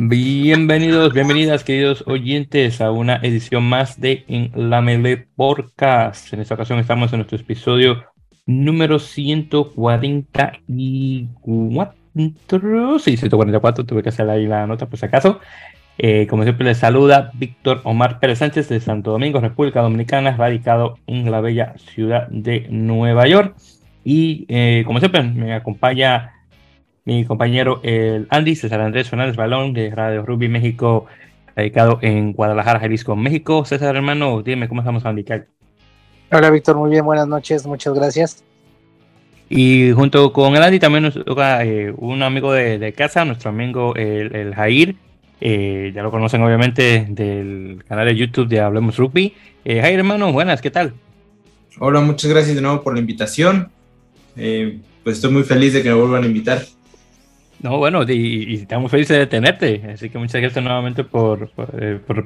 Bienvenidos, bienvenidas, queridos oyentes, a una edición más de En la Mele Podcast. En esta ocasión estamos en nuestro episodio número 144. Sí, 144, tuve que hacer ahí la nota por si acaso. Eh, como siempre, les saluda Víctor Omar Pérez Sánchez de Santo Domingo, República Dominicana, radicado en la bella ciudad de Nueva York. Y eh, como siempre, me acompaña mi compañero el Andy César Andrés Fernández Balón de Radio Rugby México, radicado en Guadalajara, Jalisco, México. César, hermano, dime cómo estamos, Andy. Hola, Víctor, muy bien, buenas noches, muchas gracias. Y junto con el Andy también nos toca eh, un amigo de, casa, nuestro amigo el, el Jair. Eh, ya lo conocen obviamente del canal de YouTube de Hablemos Rugby. Eh, Jair, hermano, buenas, ¿qué tal? Hola, muchas gracias de nuevo por la invitación. pues estoy muy feliz de que me vuelvan a invitar. No, bueno, y, estamos felices de tenerte, así que muchas gracias nuevamente por, por, eh, por,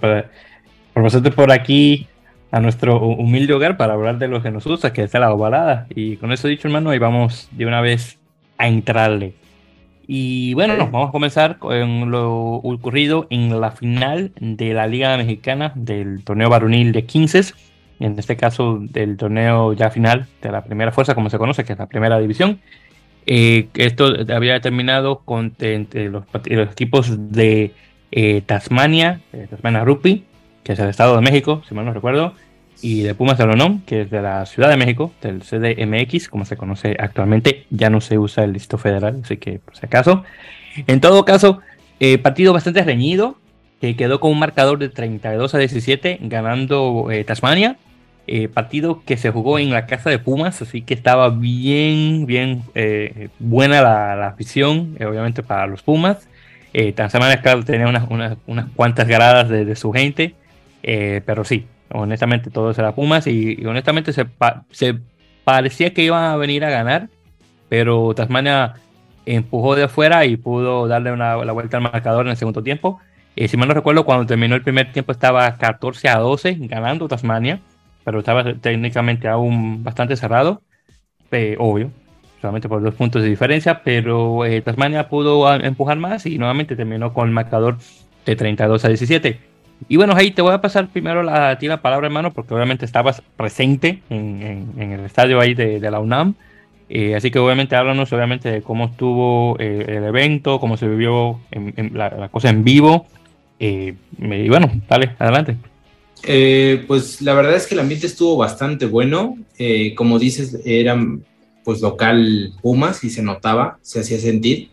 pasarte por aquí a nuestro humilde hogar para hablar de lo que nos gusta, que es la ovalada. Y con eso dicho, hermano, ahí vamos de una vez a entrarle. Y bueno, vamos a comenzar con lo ocurrido en la final de la Liga Mexicana del torneo varonil de 15, en este caso del torneo ya final de la primera fuerza, como se conoce, que es la primera división. Eh, esto había terminado con los, equipos de eh, Tasmania, Tasmania Rugby, que es el Estado de México, si mal no recuerdo, y de Pumas de Lonón, que es de la Ciudad de México, del CDMX, como se conoce actualmente. Ya no se usa el Distrito Federal, así que por si acaso. En todo caso, eh, partido bastante reñido, que quedó con un marcador de 32 a 17, ganando Tasmania. Eh, partido que se jugó en la casa de Pumas, así que estaba bien, bien eh, buena la, afición, eh, obviamente para los Pumas. Tasmania, claro, tenía unas, unas, cuantas gradas de, su gente, pero sí, honestamente todo era Pumas y, honestamente se, se, parecía que iban a venir a ganar, pero Tasmania empujó de afuera y pudo darle una, la vuelta al marcador en el segundo tiempo. si mal no recuerdo, cuando terminó el primer tiempo estaba 14 a 12 ganando Tasmania pero estaba técnicamente aún bastante cerrado, eh, obvio, solamente por dos puntos de diferencia, pero eh, Tasmania pudo empujar más y nuevamente terminó con el marcador de 32 a 17. Y bueno, ahí te voy a pasar primero la, a ti la palabra, hermano, porque obviamente estabas presente en, el estadio ahí de, la UNAM. Eh, así que obviamente háblanos obviamente de cómo estuvo el evento, cómo se vivió la, la, cosa en vivo. y bueno, dale, adelante. Eh, pues la verdad es que el ambiente estuvo bastante bueno. Eh, como dices, eran pues local Pumas y se notaba, se hacía sentir.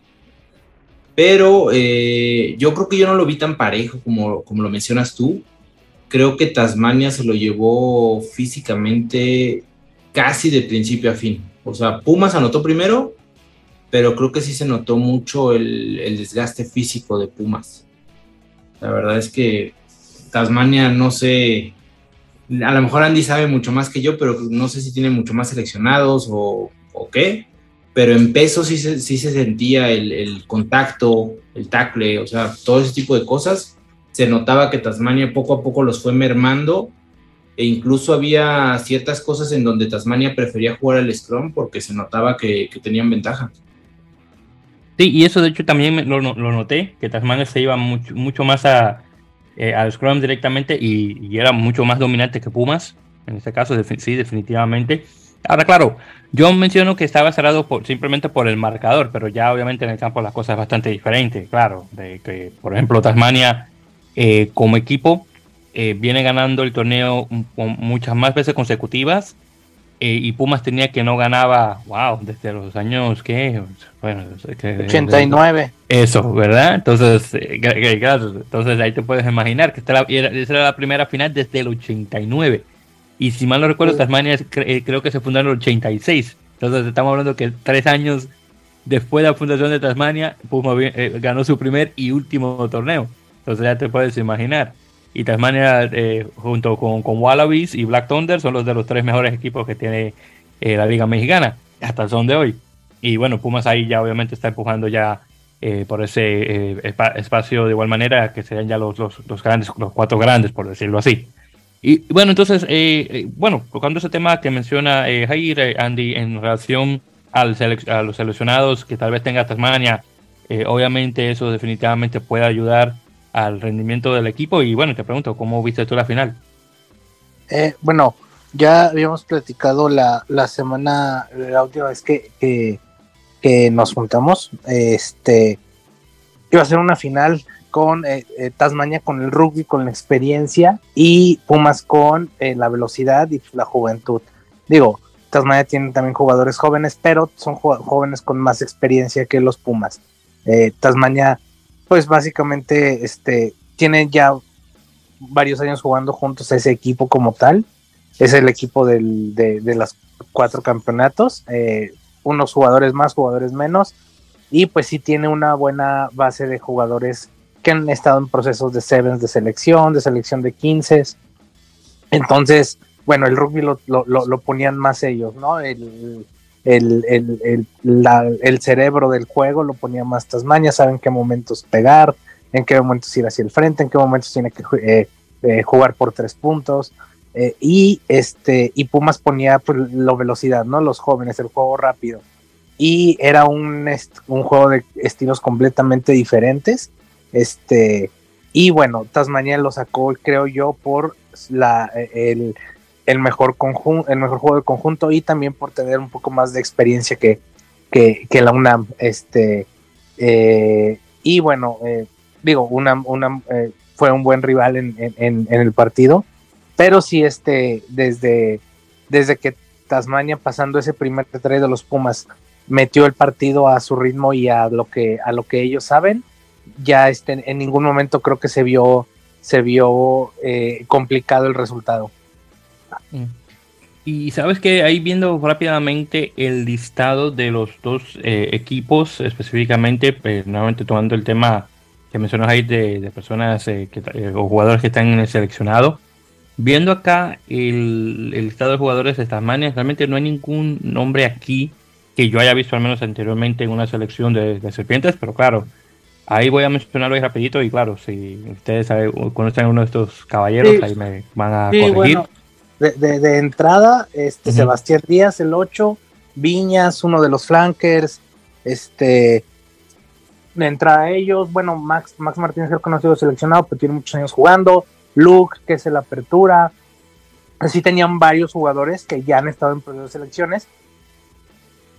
Pero eh, yo creo que yo no lo vi tan parejo como, como lo mencionas tú. Creo que Tasmania se lo llevó físicamente casi de principio a fin. O sea, Pumas anotó primero, pero creo que sí se notó mucho el desgaste físico de Pumas. La verdad es que Tasmania, no sé, a lo mejor Andy sabe mucho más que yo, pero no sé si tiene mucho más seleccionados o, qué, pero en peso sí se, sentía el, contacto, el tackle, o sea, todo ese tipo de cosas. Se notaba que Tasmania poco a poco los fue mermando e incluso había ciertas cosas en donde Tasmania prefería jugar al Scrum porque se notaba que, tenían ventaja. Sí, y eso de hecho también lo, lo noté, que Tasmania se iba mucho, mucho más a, eh, al Scrum directamente y, era mucho más dominante que Pumas, en este caso, sí, definitivamente. Ahora, claro, yo menciono que estaba cerrado por, simplemente por el marcador, pero ya obviamente en el campo las cosas es bastante diferente, claro, de que, por ejemplo, Tasmania eh, como equipo eh, viene ganando el torneo muchas más veces consecutivas eh, y Pumas tenía que no ganaba, wow, desde los años que, bueno, 89. Eso, ¿verdad? Entonces, eh, entonces ahí te puedes imaginar que esta era, esa era la primera final desde el 89. Y si mal no recuerdo, Tasmania eh, creo que se fundó en el 86. Entonces estamos hablando que tres años después de la fundación de Tasmania, Pumas ganó su primer y último torneo. Entonces ya te puedes imaginar y Tasmania eh, junto con, con, Wallabies y Black Thunder son los de los tres mejores equipos que tiene eh, la liga mexicana hasta el son de hoy. Y bueno Pumas ahí ya obviamente está empujando ya eh, por ese espacio de igual manera que serían ya los, los, grandes los cuatro grandes por decirlo así. Y bueno entonces bueno tocando ese tema que menciona Jair Andy en relación al a los seleccionados que tal vez tenga Tasmania Eh, obviamente eso definitivamente puede ayudar al rendimiento del equipo y bueno, te pregunto, ¿cómo viste tú la final? Eh, bueno, ya habíamos platicado la, la semana, la última vez que, que, nos juntamos, este, iba a ser una final con eh, eh, Tasmania con el rugby, con la experiencia y Pumas con eh, la velocidad y la juventud. Digo, Tasmania tiene también jugadores jóvenes, pero son jóvenes con más experiencia que los Pumas. Tasmania, pues básicamente, este, tiene ya varios años jugando juntos a ese equipo como tal. Es el equipo del, de, de los cuatro campeonatos. unos jugadores más, jugadores menos. Y pues sí tiene una buena base de jugadores que han estado en procesos de sevens de selección, de selección de 15. Entonces, bueno, el rugby lo, ponían más ellos, ¿no? El, el, cerebro del juego lo ponía más Tasmania, saben qué momentos pegar, en qué momentos ir hacia el frente, en qué momentos tiene que eh, eh, jugar por tres puntos. Eh, y este y Pumas ponía pues, la velocidad, ¿no? Los jóvenes, el juego rápido. Y era un, un juego de estilos completamente diferentes este, y bueno, Tasmania lo sacó, creo yo, por la, el, mejor conjunto, el mejor juego de conjunto y también por tener un poco más de experiencia que, que, la UNAM. Este, eh, y bueno, eh, digo, UNAM, eh, fue un buen rival en, en, el partido, pero sí, este, desde, desde que Tasmania pasando ese primer trade de los Pumas metió el partido a su ritmo y a lo que, a lo que ellos saben, ya este, en ningún momento creo que se vio, se vio eh, complicado el resultado. Mm. Y sabes que ahí viendo rápidamente el listado de los dos eh, equipos, específicamente, pues, nuevamente tomando el tema que mencionas ahí de, personas eh, o jugadores que están en el seleccionado, viendo acá el, listado de jugadores de Tasmania, realmente no hay ningún nombre aquí que yo haya visto al menos anteriormente en una selección de serpientes, pero claro, Ahí voy a mencionarlo ahí rapidito y claro, si ustedes conocen a uno de estos caballeros, ahí me van a corregir. De, entrada, este Sebastián Díaz, el 8, Viñas, uno de los flankers, este, de entrada a ellos, bueno, Max, Max Martínez el conocido seleccionado, pero tiene muchos años jugando, Luke, que es el apertura, así tenían varios jugadores que ya han estado en proceso de selecciones,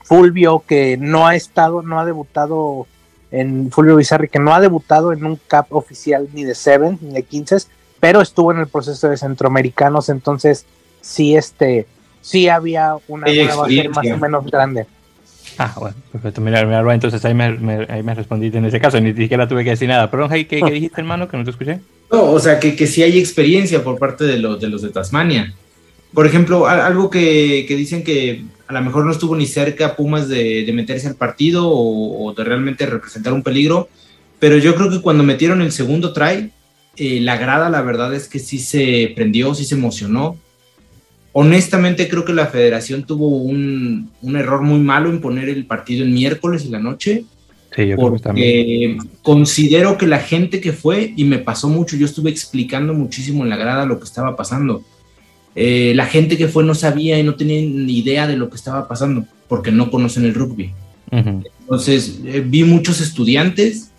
Fulvio, que no ha estado, no ha debutado en Fulvio Bizarri, que no ha debutado en un cap oficial ni de Seven ni de 15, pero estuvo en el proceso de centroamericanos, entonces sí, este, sí había una, base más o menos grande. Ah, bueno, perfecto. Mira, mira, entonces ahí me, ahí me respondiste en ese caso, ni siquiera tuve que decir nada. Pero, ¿qué, ¿qué, dijiste, hermano? Que no te escuché. No, o sea, que, que sí hay experiencia por parte de los de, los de Tasmania. Por ejemplo, algo que, que dicen que a lo mejor no estuvo ni cerca Pumas de, meterse al partido o, de realmente representar un peligro, pero yo creo que cuando metieron el segundo try, eh, la grada la verdad es que sí se prendió, sí se emocionó. Honestamente creo que la federación tuvo un, error muy malo en poner el partido el miércoles en la noche. Sí, yo porque creo que considero que la gente que fue, y me pasó mucho, yo estuve explicando muchísimo en la grada lo que estaba pasando eh, la gente que fue no sabía y no tenía ni idea de lo que estaba pasando porque no conocen el rugby. Entonces, eh, vi muchos estudiantes.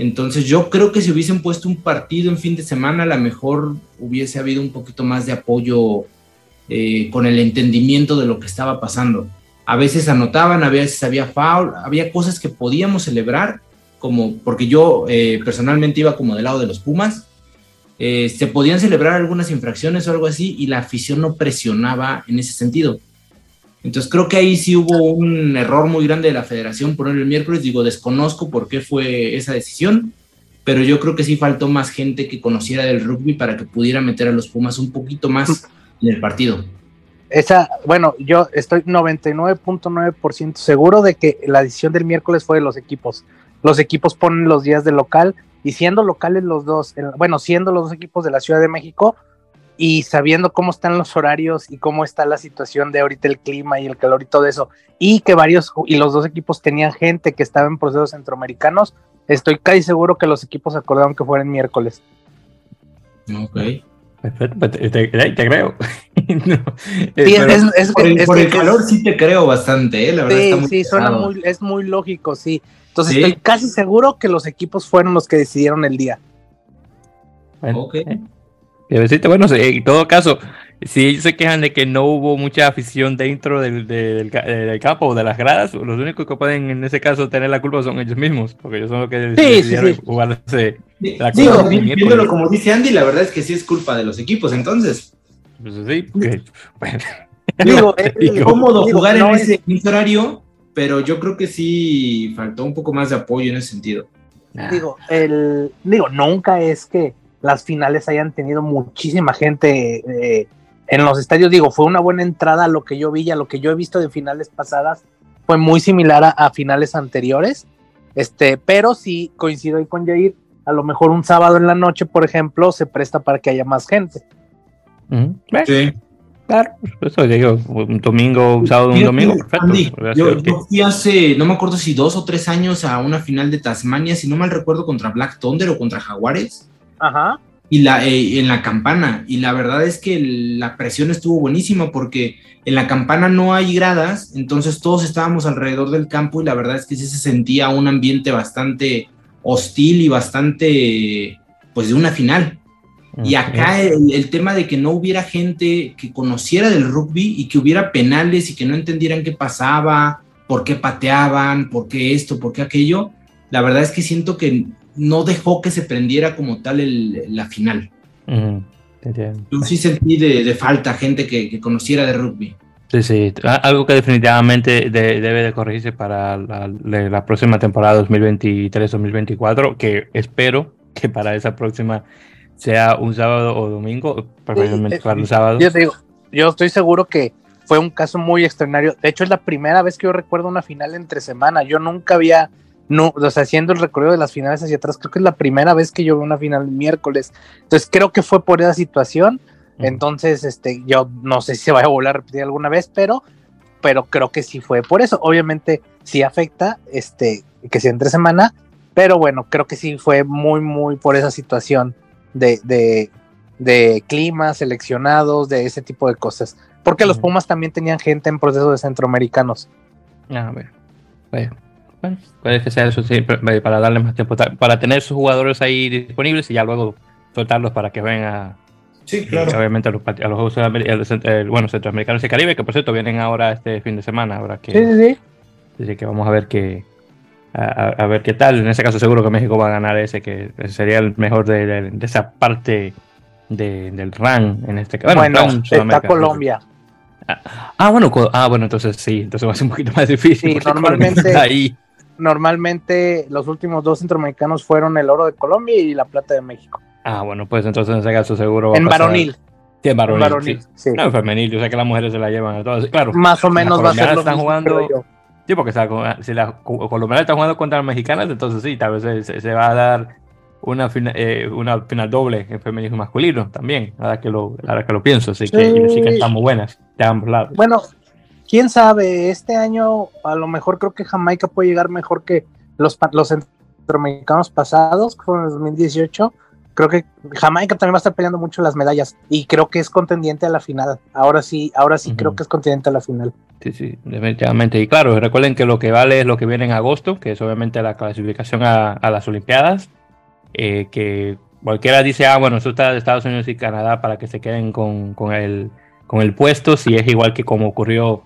Entonces, yo creo que si hubiesen puesto un partido en fin de semana, a lo mejor hubiese habido un poquito más de apoyo eh, con el entendimiento de lo que estaba pasando. A veces anotaban, a veces había foul, había cosas que podíamos celebrar, como porque yo personalmente iba como del lado de los Pumas, eh, se podían celebrar algunas infracciones o algo así y la afición no presionaba en ese sentido. Entonces creo que ahí sí hubo un error muy grande de la federación poner el miércoles. Digo, desconozco por qué fue esa decisión, pero yo creo que sí faltó más gente que conociera del rugby para que pudiera meter a los Pumas un poquito más en el partido. Esa, bueno, yo estoy 99.9% seguro de que la decisión del miércoles fue de los equipos. Los equipos ponen los días de local y siendo locales los dos, bueno, siendo los dos equipos de la Ciudad de México y sabiendo cómo están los horarios y cómo está la situación de ahorita el clima y el calor y todo eso, y que varios y los dos equipos tenían gente que estaba en procesos centroamericanos, estoy casi seguro que los equipos acordaron que fueran miércoles. Ok. Perfecto, pues, te, creo. por el, calor sí te creo bastante, ¿eh? la verdad. Sí, sí, suena muy, es muy lógico, sí. Entonces estoy casi seguro que los equipos fueron los que decidieron el día. Bueno, ok. Eh, bueno, en todo caso, si ellos se quejan de que no hubo mucha afición dentro del, del, campo o de las gradas, los únicos que pueden en ese caso tener la culpa son ellos mismos, porque ellos son los que decidieron jugarse la Digo, viéndolo como dice Andy, la verdad es que sí es culpa de los equipos, entonces. Pues sí, porque, bueno. Digo, es cómodo jugar en ese horario, pero yo creo que sí faltó un poco más de apoyo en ese sentido. Digo, el, digo, nunca es que las finales hayan tenido muchísima gente eh, en los estadios. Digo, fue una buena entrada a lo que yo vi y a lo que yo he visto de finales pasadas. Fue muy similar a, finales anteriores. Este, pero sí coincido ahí con Jair. A lo mejor un sábado en la noche, por ejemplo, se presta para que haya más gente. Sí. Claro, eso digo, un domingo, un sábado, un domingo, perfecto. yo, fui hace, no me acuerdo si dos o tres años a una final de Tasmania, si no mal recuerdo, contra Black Thunder o contra Jaguares. Ajá. Y la, eh, en la campana, y la verdad es que la presión estuvo buenísima porque en la campana no hay gradas, entonces todos estábamos alrededor del campo y la verdad es que sí se sentía un ambiente bastante hostil y bastante, pues de una final. Y acá el, tema de que no hubiera gente que conociera del rugby y que hubiera penales y que no entendieran qué pasaba, por qué pateaban, por qué esto, por qué aquello, la verdad es que siento que no dejó que se prendiera como tal la final. Yo sí sentí de, falta gente que, conociera de rugby. Sí, sí, algo que definitivamente debe de corregirse para la, la próxima temporada 2023-2024, que espero que para esa próxima sea un sábado o domingo, preferiblemente para un sábado. Yo digo, yo estoy seguro que fue un caso muy extraordinario. De hecho, es la primera vez que yo recuerdo una final entre semana. Yo nunca había, no, o sea, haciendo el recorrido de las finales hacia atrás, creo que es la primera vez que yo veo una final el miércoles. Entonces, creo que fue por esa situación. Entonces, este, yo no sé si se va a volver a repetir alguna vez, pero, pero creo que sí fue por eso. Obviamente, sí afecta, este, que sea entre semana, pero bueno, creo que sí fue muy, muy por esa situación de, de, de climas seleccionados, de ese tipo de cosas. Porque los Pumas también tenían gente en proceso de centroamericanos. Ah, bueno. Bueno, puede que sea eso para darle más tiempo, para tener sus jugadores ahí disponibles y ya luego soltarlos para que vengan Sí, claro. obviamente a los, a los, bueno, centroamericanos y Caribe, que por cierto vienen ahora este fin de semana. Ahora que, sí, sí, sí. Así que vamos a ver qué, a, ver qué tal. En ese caso seguro que México va a ganar ese, que sería el mejor de, esa parte del RAN en este caso. Bueno, está Colombia. Ah, bueno, ah, bueno, entonces sí, entonces va a ser un poquito más difícil. Sí, normalmente, ahí. Normalmente los últimos dos centroamericanos fueron el oro de Colombia y la plata de México. Ah, bueno, pues entonces en ese caso seguro va en a pasar. varonil. Sí, en varonil. sí. No, en femenil, o sea que las mujeres se la llevan a todas. Claro. Más o menos va a ser lo están jugando. Sí, porque si la colombiana está jugando contra las mexicanas, entonces sí, tal vez se, va a dar una, eh, una final doble en femenino y masculino también, ahora que lo, ahora que lo pienso, así que sí que están muy buenas de ambos lados. Bueno, quién sabe, este año a lo mejor creo que Jamaica puede llegar mejor que los, los centroamericanos pasados, que fueron en 2018 creo que Jamaica también va a estar peleando mucho las medallas y creo que es contendiente a la final. Ahora sí, ahora sí creo que es contendiente a la final. Sí, sí, definitivamente. Y claro, recuerden que lo que vale es lo que viene en agosto, que es obviamente la clasificación a, las Olimpiadas, eh, que cualquiera dice, ah, bueno, eso está de Estados Unidos y Canadá para que se queden con, con, el, con el puesto, si es igual que como ocurrió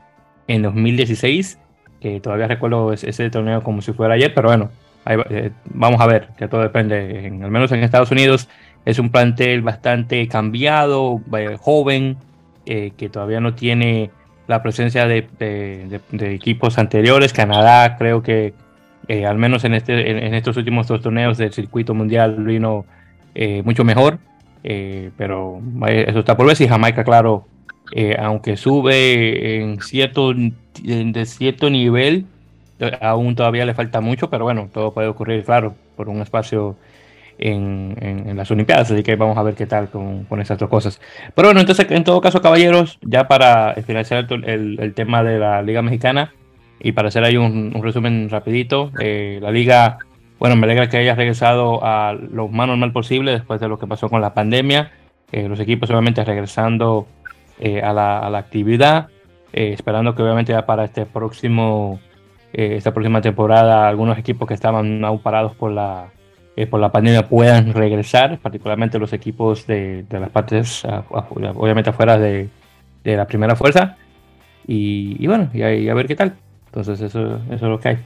en 2016, que todavía recuerdo ese torneo como si fuera ayer, pero bueno, eh, vamos a ver, que todo depende. En, al menos en Estados Unidos es un plantel bastante cambiado, eh, joven, eh, que todavía no tiene la presencia de, equipos anteriores. Canadá creo que al menos en, este, en, estos últimos dos torneos del circuito mundial vino mucho mejor, pero eso está por ver. Y Jamaica, claro, aunque sube en cierto, de cierto nivel, aún todavía le falta mucho, pero bueno, todo puede ocurrir, claro, por un espacio en, en, las Olimpiadas, así que vamos a ver qué tal con, esas dos cosas. Pero bueno, entonces, en todo caso, caballeros, ya para finalizar el, tema de la Liga Mexicana y para hacer ahí un, resumen rapidito, eh, la Liga, bueno, me alegra que haya regresado a lo más normal posible después de lo que pasó con la pandemia, eh, los equipos obviamente regresando a, la, a, la, actividad, esperando que obviamente ya para este próximo, esta próxima temporada algunos equipos que estaban aún parados por la, por la pandemia puedan regresar, particularmente los equipos de, de las partes, obviamente afuera de, de, la primera fuerza. Y, y bueno, y a, a ver qué tal. Entonces eso, eso es lo que hay.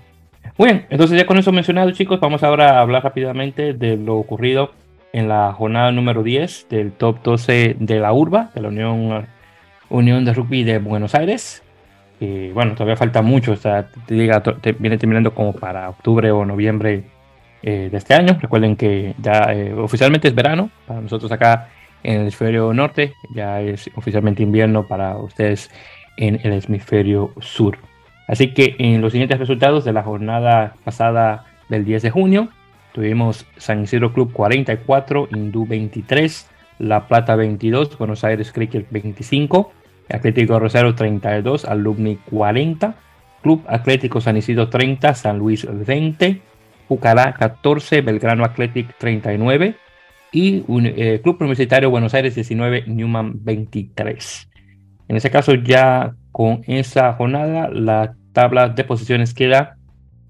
Muy bien, entonces ya con eso mencionado chicos, vamos ahora a hablar rápidamente de lo ocurrido en la jornada número 10 del top 12 de la URBA, de la Unión, Unión de Rugby de Buenos Aires. Y bueno, todavía falta mucho, esta liga viene terminando como para octubre o noviembre eh, de este año. Recuerden que ya eh, oficialmente es verano para nosotros acá en el hemisferio norte, ya es oficialmente invierno para ustedes en el hemisferio sur. Así que en los siguientes resultados de la jornada pasada del 10 de junio, tuvimos San Isidro Club 44, Hindú 23, La Plata 22, Buenos Aires Cricket 25, Atlético Rosario 32, Alumni 40, Club Atlético San Isidro 30, San Luis 20, Pucará 14, Belgrano Athletic 39 y eh, Club Universitario Buenos Aires 19, Newman 23. En ese caso ya con esa jornada la tabla de posiciones queda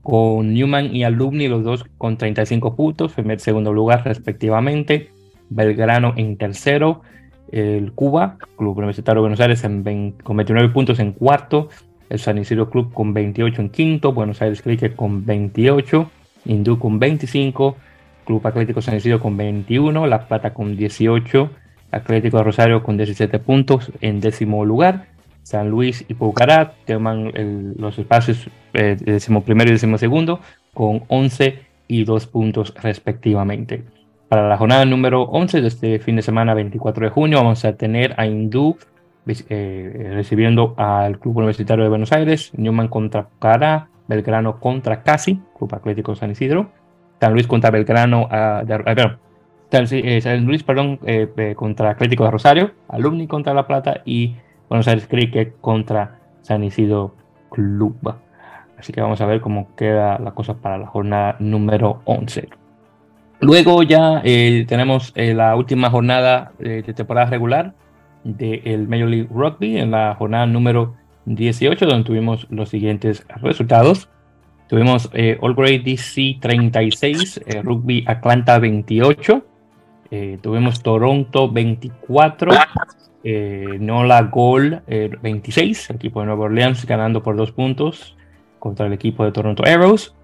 con Newman y Alumni los dos con 35 puntos, primer segundo lugar respectivamente, Belgrano en tercero, el Cuba, Club Universitario Buenos Aires con 29 puntos en cuarto, el San Isidro Club con 28 en quinto, Buenos Aires Cricket con 28, Hindú con 25, Club Atlético San Isidro con 21, La Plata con 18, Atlético de Rosario con 17 puntos en décimo lugar, San Luis y Pucará toman los espacios eh, décimo primero y décimo segundo con 11 y 2 puntos respectivamente. Para la jornada número 11 de este fin de semana 24 de junio vamos a tener a Hindú eh, recibiendo al Club Universitario de Buenos Aires, Newman contra Pucará, Belgrano contra Casi, Club Atlético San Isidro, San Luis contra Belgrano, uh, de, eh, San, Luis, perdón, eh, eh, contra Atlético de Rosario, Alumni contra La Plata y Buenos Aires Cricket contra San Isidro Club. Así que vamos a ver cómo queda la cosa para la jornada número 11. Luego ya tenemos la última jornada de temporada regular del Major League Rugby en la jornada número 18, donde tuvimos los siguientes resultados. Tuvimos eh, All Grade DC 36, eh, Rugby Atlanta 28, eh, tuvimos Toronto 24, Nola Gol 26, el equipo de Nueva Orleans ganando por dos puntos contra el equipo de Toronto Arrows.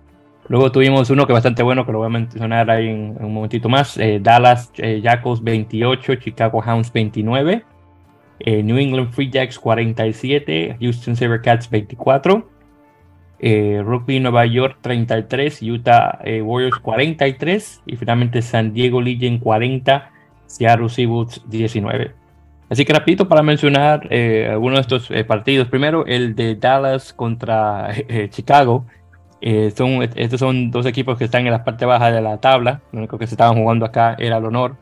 Luego tuvimos uno que bastante bueno, que lo voy a mencionar ahí en, un momentito más. Dallas Jackals 28, Chicago Hounds 29. Eh, New England Free Jacks 47, Houston Sabercats 24, eh, Rugby Nueva York 33, Utah eh, Warriors 43 y finalmente San Diego Legion 40, Seattle Seahawks 19. Así que rapidito para mencionar algunos de estos partidos. Primero el de Dallas contra Chicago. Son, estos son dos equipos que están en la parte baja de la tabla. Lo único que se estaban jugando acá era el honor.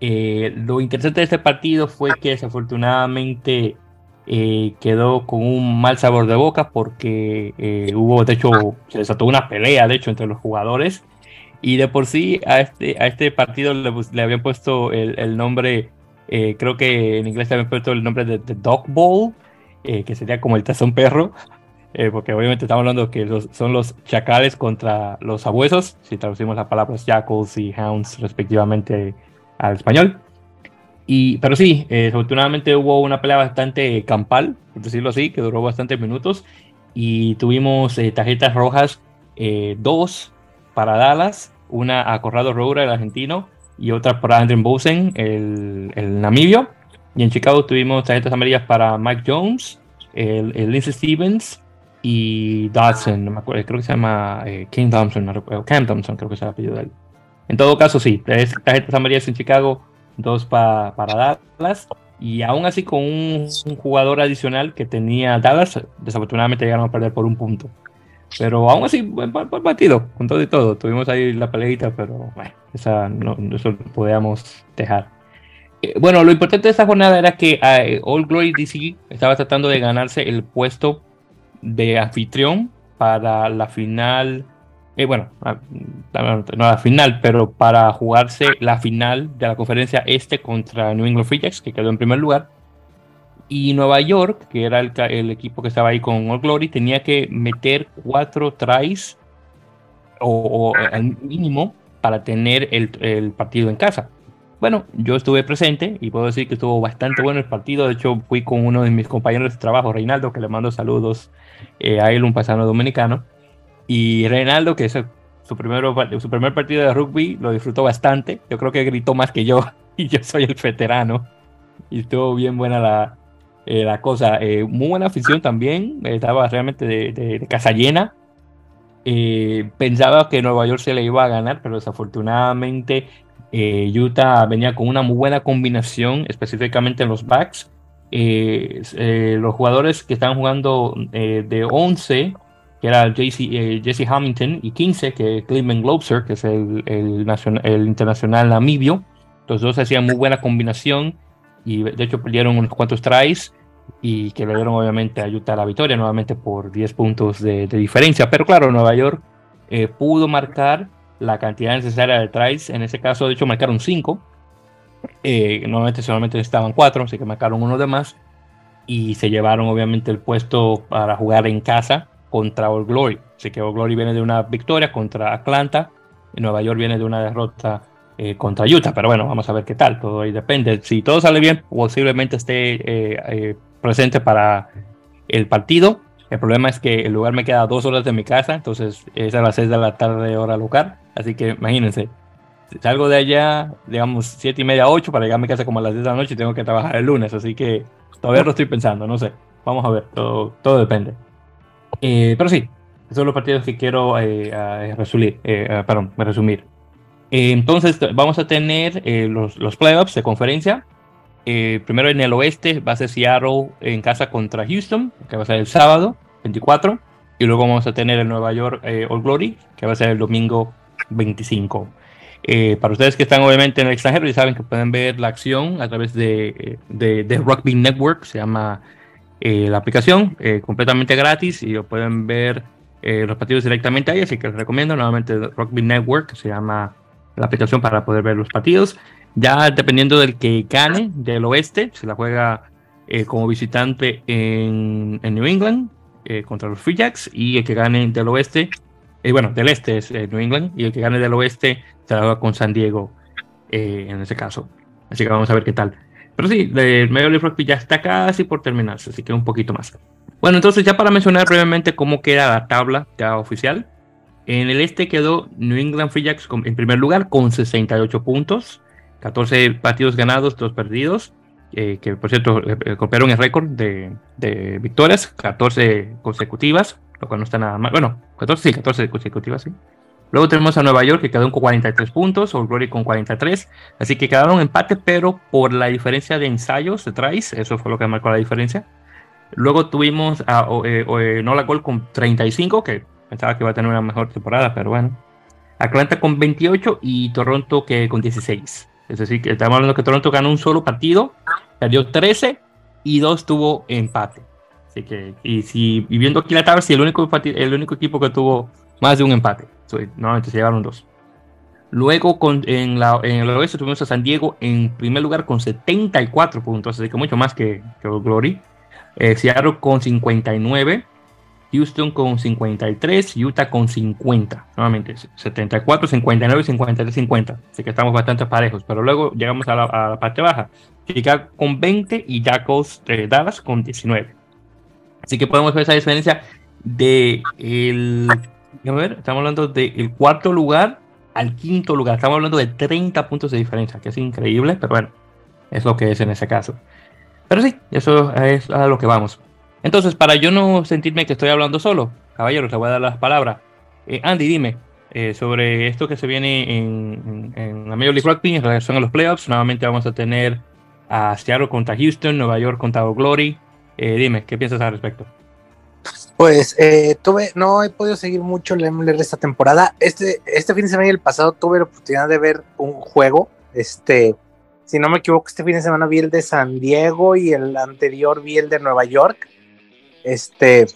Eh, lo interesante de este partido fue que desafortunadamente eh, quedó con un mal sabor de boca porque eh, hubo, de hecho, se desató una pelea, de hecho, entre los jugadores. Y de por sí a este, a este partido le, habían puesto el, nombre, creo que en inglés le habían puesto el nombre de, Dog Bowl, que sería como el tazón perro. Porque obviamente estamos hablando que son los chacales contra los sabuesos, si traducimos las palabras jackals y hounds respectivamente al español. Y, pero sí, eh, afortunadamente hubo una pelea bastante campal, por decirlo así, que duró bastantes minutos. Y tuvimos eh, tarjetas rojas, eh, dos para Dallas, una a Corrado Roura, el argentino, y otra para Andrew Bosen, el, el, namibio. Y en Chicago tuvimos tarjetas amarillas para Mike Jones, el, el Lindsey Stevens y Dodson, no me acuerdo, creo que se llama King Thompson, Cam Thompson, creo que se ha apellido de él. En todo caso, sí, tres tarjetas amarillas en Chicago, dos para Dallas. Y aún así, con un, jugador adicional que tenía Dallas, desafortunadamente llegaron a perder por un punto. Pero aún así, buen, partido, con todo y todo. Tuvimos ahí la peleita, pero bueno, esa no, eso lo podíamos dejar. Eh, bueno, lo importante de esta jornada era que eh, All Glory DC estaba tratando de ganarse el puesto de anfitrión para la final eh, bueno, no la final, pero para jugarse la final de la conferencia este contra New England Free Jacks, que quedó en primer lugar. Y Nueva York, que era el, equipo que estaba ahí con All Glory, tenía que meter cuatro tries o, al mínimo para tener el, partido en casa. Bueno, yo estuve presente y puedo decir que estuvo bastante bueno el partido. De hecho, fui con uno de mis compañeros de trabajo, Reinaldo, que le mando saludos eh, a él, un paisano dominicano. Y Reinaldo, que es su, primero, su primer partido de rugby, lo disfrutó bastante. Yo creo que gritó más que yo y yo soy el veterano. Y estuvo bien buena la, eh, la cosa. Eh, muy buena afición también. Estaba realmente de, de casa llena. Eh, pensaba que Nueva York se le iba a ganar, pero desafortunadamente eh, Utah venía con una muy buena combinación, específicamente en los backs. Eh, los jugadores que estaban jugando de 11, que era Jesse Hamilton, y 15, que es Cleveland Globser, que es el, el, internacional namibio. Los dos hacían muy buena combinación y de hecho perdieron unos cuantos tries y que le dieron obviamente a Utah la victoria, nuevamente por 10 puntos de, diferencia. Pero claro, Nueva York eh, pudo marcar la cantidad necesaria de tries, en ese caso de hecho marcaron 5, eh, normalmente solamente estaban 4, así que marcaron uno de más y se llevaron obviamente el puesto para jugar en casa contra All Glory. Así que All Glory viene de una victoria contra Atlanta y Nueva York viene de una derrota eh, contra Utah. Pero bueno, vamos a ver qué tal. Todo ahí depende. Si todo sale bien, posiblemente esté presente para el partido. El problema es que el lugar me queda dos horas de mi casa, entonces es a las seis de la tarde hora local. Así que imagínense, salgo de allá, digamos, siete y media, ocho, para llegar a mi casa como a las 10 de la noche y tengo que trabajar el lunes. Así que todavía lo estoy pensando, no sé. Vamos a ver, todo, todo depende. Eh, pero sí, esos son los partidos que quiero eh, resumir. Eh, perdón, resumir. entonces vamos a tener los, los playoffs de conferencia. Eh, primero en el oeste va a ser Seattle en casa contra Houston, que va a ser el sábado 24. Y luego vamos a tener el Nueva York eh, All Glory, que va a ser el domingo 25. Eh, para ustedes que están obviamente en el extranjero y saben que pueden ver la acción a través de, de, Rugby Network, se llama la aplicación, completamente gratis y lo pueden ver los partidos directamente ahí, así que les recomiendo nuevamente Rugby Network, se llama la aplicación para poder ver los partidos. Ya dependiendo del que gane del oeste, se la juega eh, como visitante en, New England eh, contra los Free Jacks y el que gane del oeste, eh, bueno, del este es New England y el que gane del oeste se la juega con San Diego en ese caso. Así que vamos a ver qué tal. Pero sí, el Major League Rugby ya está casi por terminarse, así que un poquito más. Bueno, entonces ya para mencionar brevemente cómo queda la tabla ya oficial. En el este quedó New England Free Jacks en primer lugar con 68 puntos. 14 partidos ganados, 2 perdidos, eh, que por cierto eh, copiaron el récord de, de, victorias, 14 consecutivas, lo cual no está nada mal. Bueno, 14, sí, 14 consecutivas, sí. Luego tenemos a Nueva York que quedó con 43 puntos, Old Glory con 43, así que quedaron empate, pero por la diferencia de ensayos de eso fue lo que marcó la diferencia. Luego tuvimos a eh, Nola Gol con 35, que pensaba que iba a tener una mejor temporada, pero bueno. Atlanta con 28 y Toronto que con 16. Es decir, que estamos hablando que Toronto ganó un solo partido, perdió 13 y dos tuvo empate. Así que, y si viendo aquí la tabla, si el único, el único equipo que tuvo más de un empate. normalmente se llevaron dos. Luego con, en, la, en el oeste tuvimos a San Diego en primer lugar con 74 puntos, así que mucho más que, que Glory. Eh, Seattle con 59. Houston con 53, Utah con 50. Nuevamente, 74, 59, 53, 50. Así que estamos bastante parejos. Pero luego llegamos a la, parte baja. Chicago con 20 y Jackals eh, Dallas con 19. Así que podemos ver esa diferencia de el. A ver, estamos hablando del cuarto lugar al quinto lugar. Estamos hablando de 30 puntos de diferencia, que es increíble, pero bueno, es lo que es en ese caso. Pero sí, eso es a lo que vamos. Entonces, para yo no sentirme que estoy hablando solo, caballeros, le voy a dar las palabras. Eh, Andy, dime eh, sobre esto que se viene en, la Major League Rugby en relación a los playoffs. Nuevamente vamos a tener a Seattle contra Houston, Nueva York contra Glory. Eh, dime, ¿qué piensas al respecto? Pues tuve, no he podido seguir mucho el MLR esta temporada. Este, este fin de semana y el pasado tuve la oportunidad de ver un juego. Este, si no me equivoco, este fin de semana vi el de San Diego y el anterior vi el de Nueva York. Este,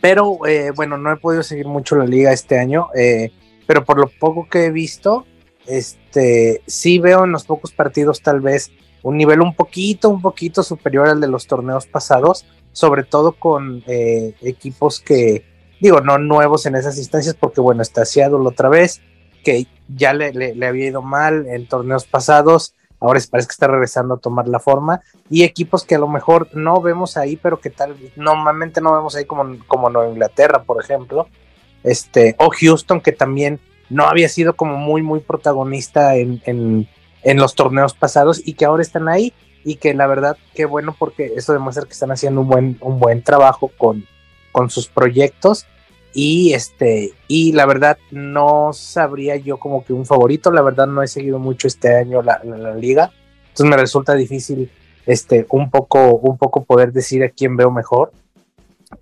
pero eh, bueno, no he podido seguir mucho la liga este año, eh, pero por lo poco que he visto, este, sí veo en los pocos partidos tal vez un nivel un poquito, un poquito superior al de los torneos pasados, sobre todo con eh, equipos que, digo, no nuevos en esas instancias, porque bueno, está Seattle otra vez, que ya le, le, había ido mal en torneos pasados, ahora parece que está regresando a tomar la forma, y equipos que a lo mejor no vemos ahí, pero que tal, normalmente no vemos ahí como, como Nueva Inglaterra, por ejemplo, este, o Houston, que también no había sido como muy, muy protagonista en, en, en los torneos pasados y que ahora están ahí y que la verdad, qué bueno porque eso demuestra que están haciendo un buen, un buen trabajo con, con sus proyectos y este y la verdad no sabría yo como que un favorito la verdad no he seguido mucho este año la, liga entonces me resulta difícil este un poco un poco poder decir a quién veo mejor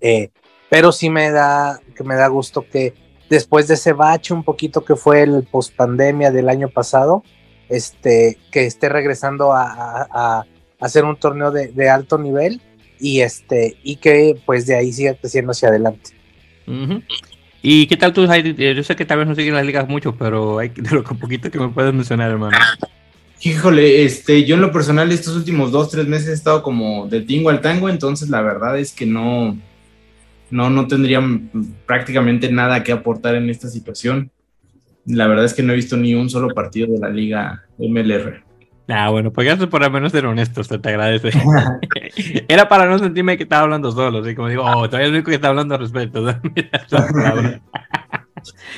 eh, pero sí me da que me da gusto que después de ese bache un poquito que fue el post pandemia del año pasado este que esté regresando a, hacer un torneo de, alto nivel y este y que pues de ahí siga creciendo hacia adelante ¿Y qué tal tú, Heidi? Yo sé que tal vez no siguen las ligas mucho, pero hay de lo poquito que me puedes mencionar, hermano. Híjole, este, yo en lo personal estos últimos dos, tres meses he estado como de tingo al tango, entonces la verdad es que no, no, no tendría prácticamente nada que aportar en esta situación. La verdad es que no he visto ni un solo partido de la liga MLR. Ah, bueno, pues gracias por al menos ser honesto, se te agradece. Era para no sentirme que estaba hablando solo, así como digo, oh, todavía es el único que está hablando al respecto.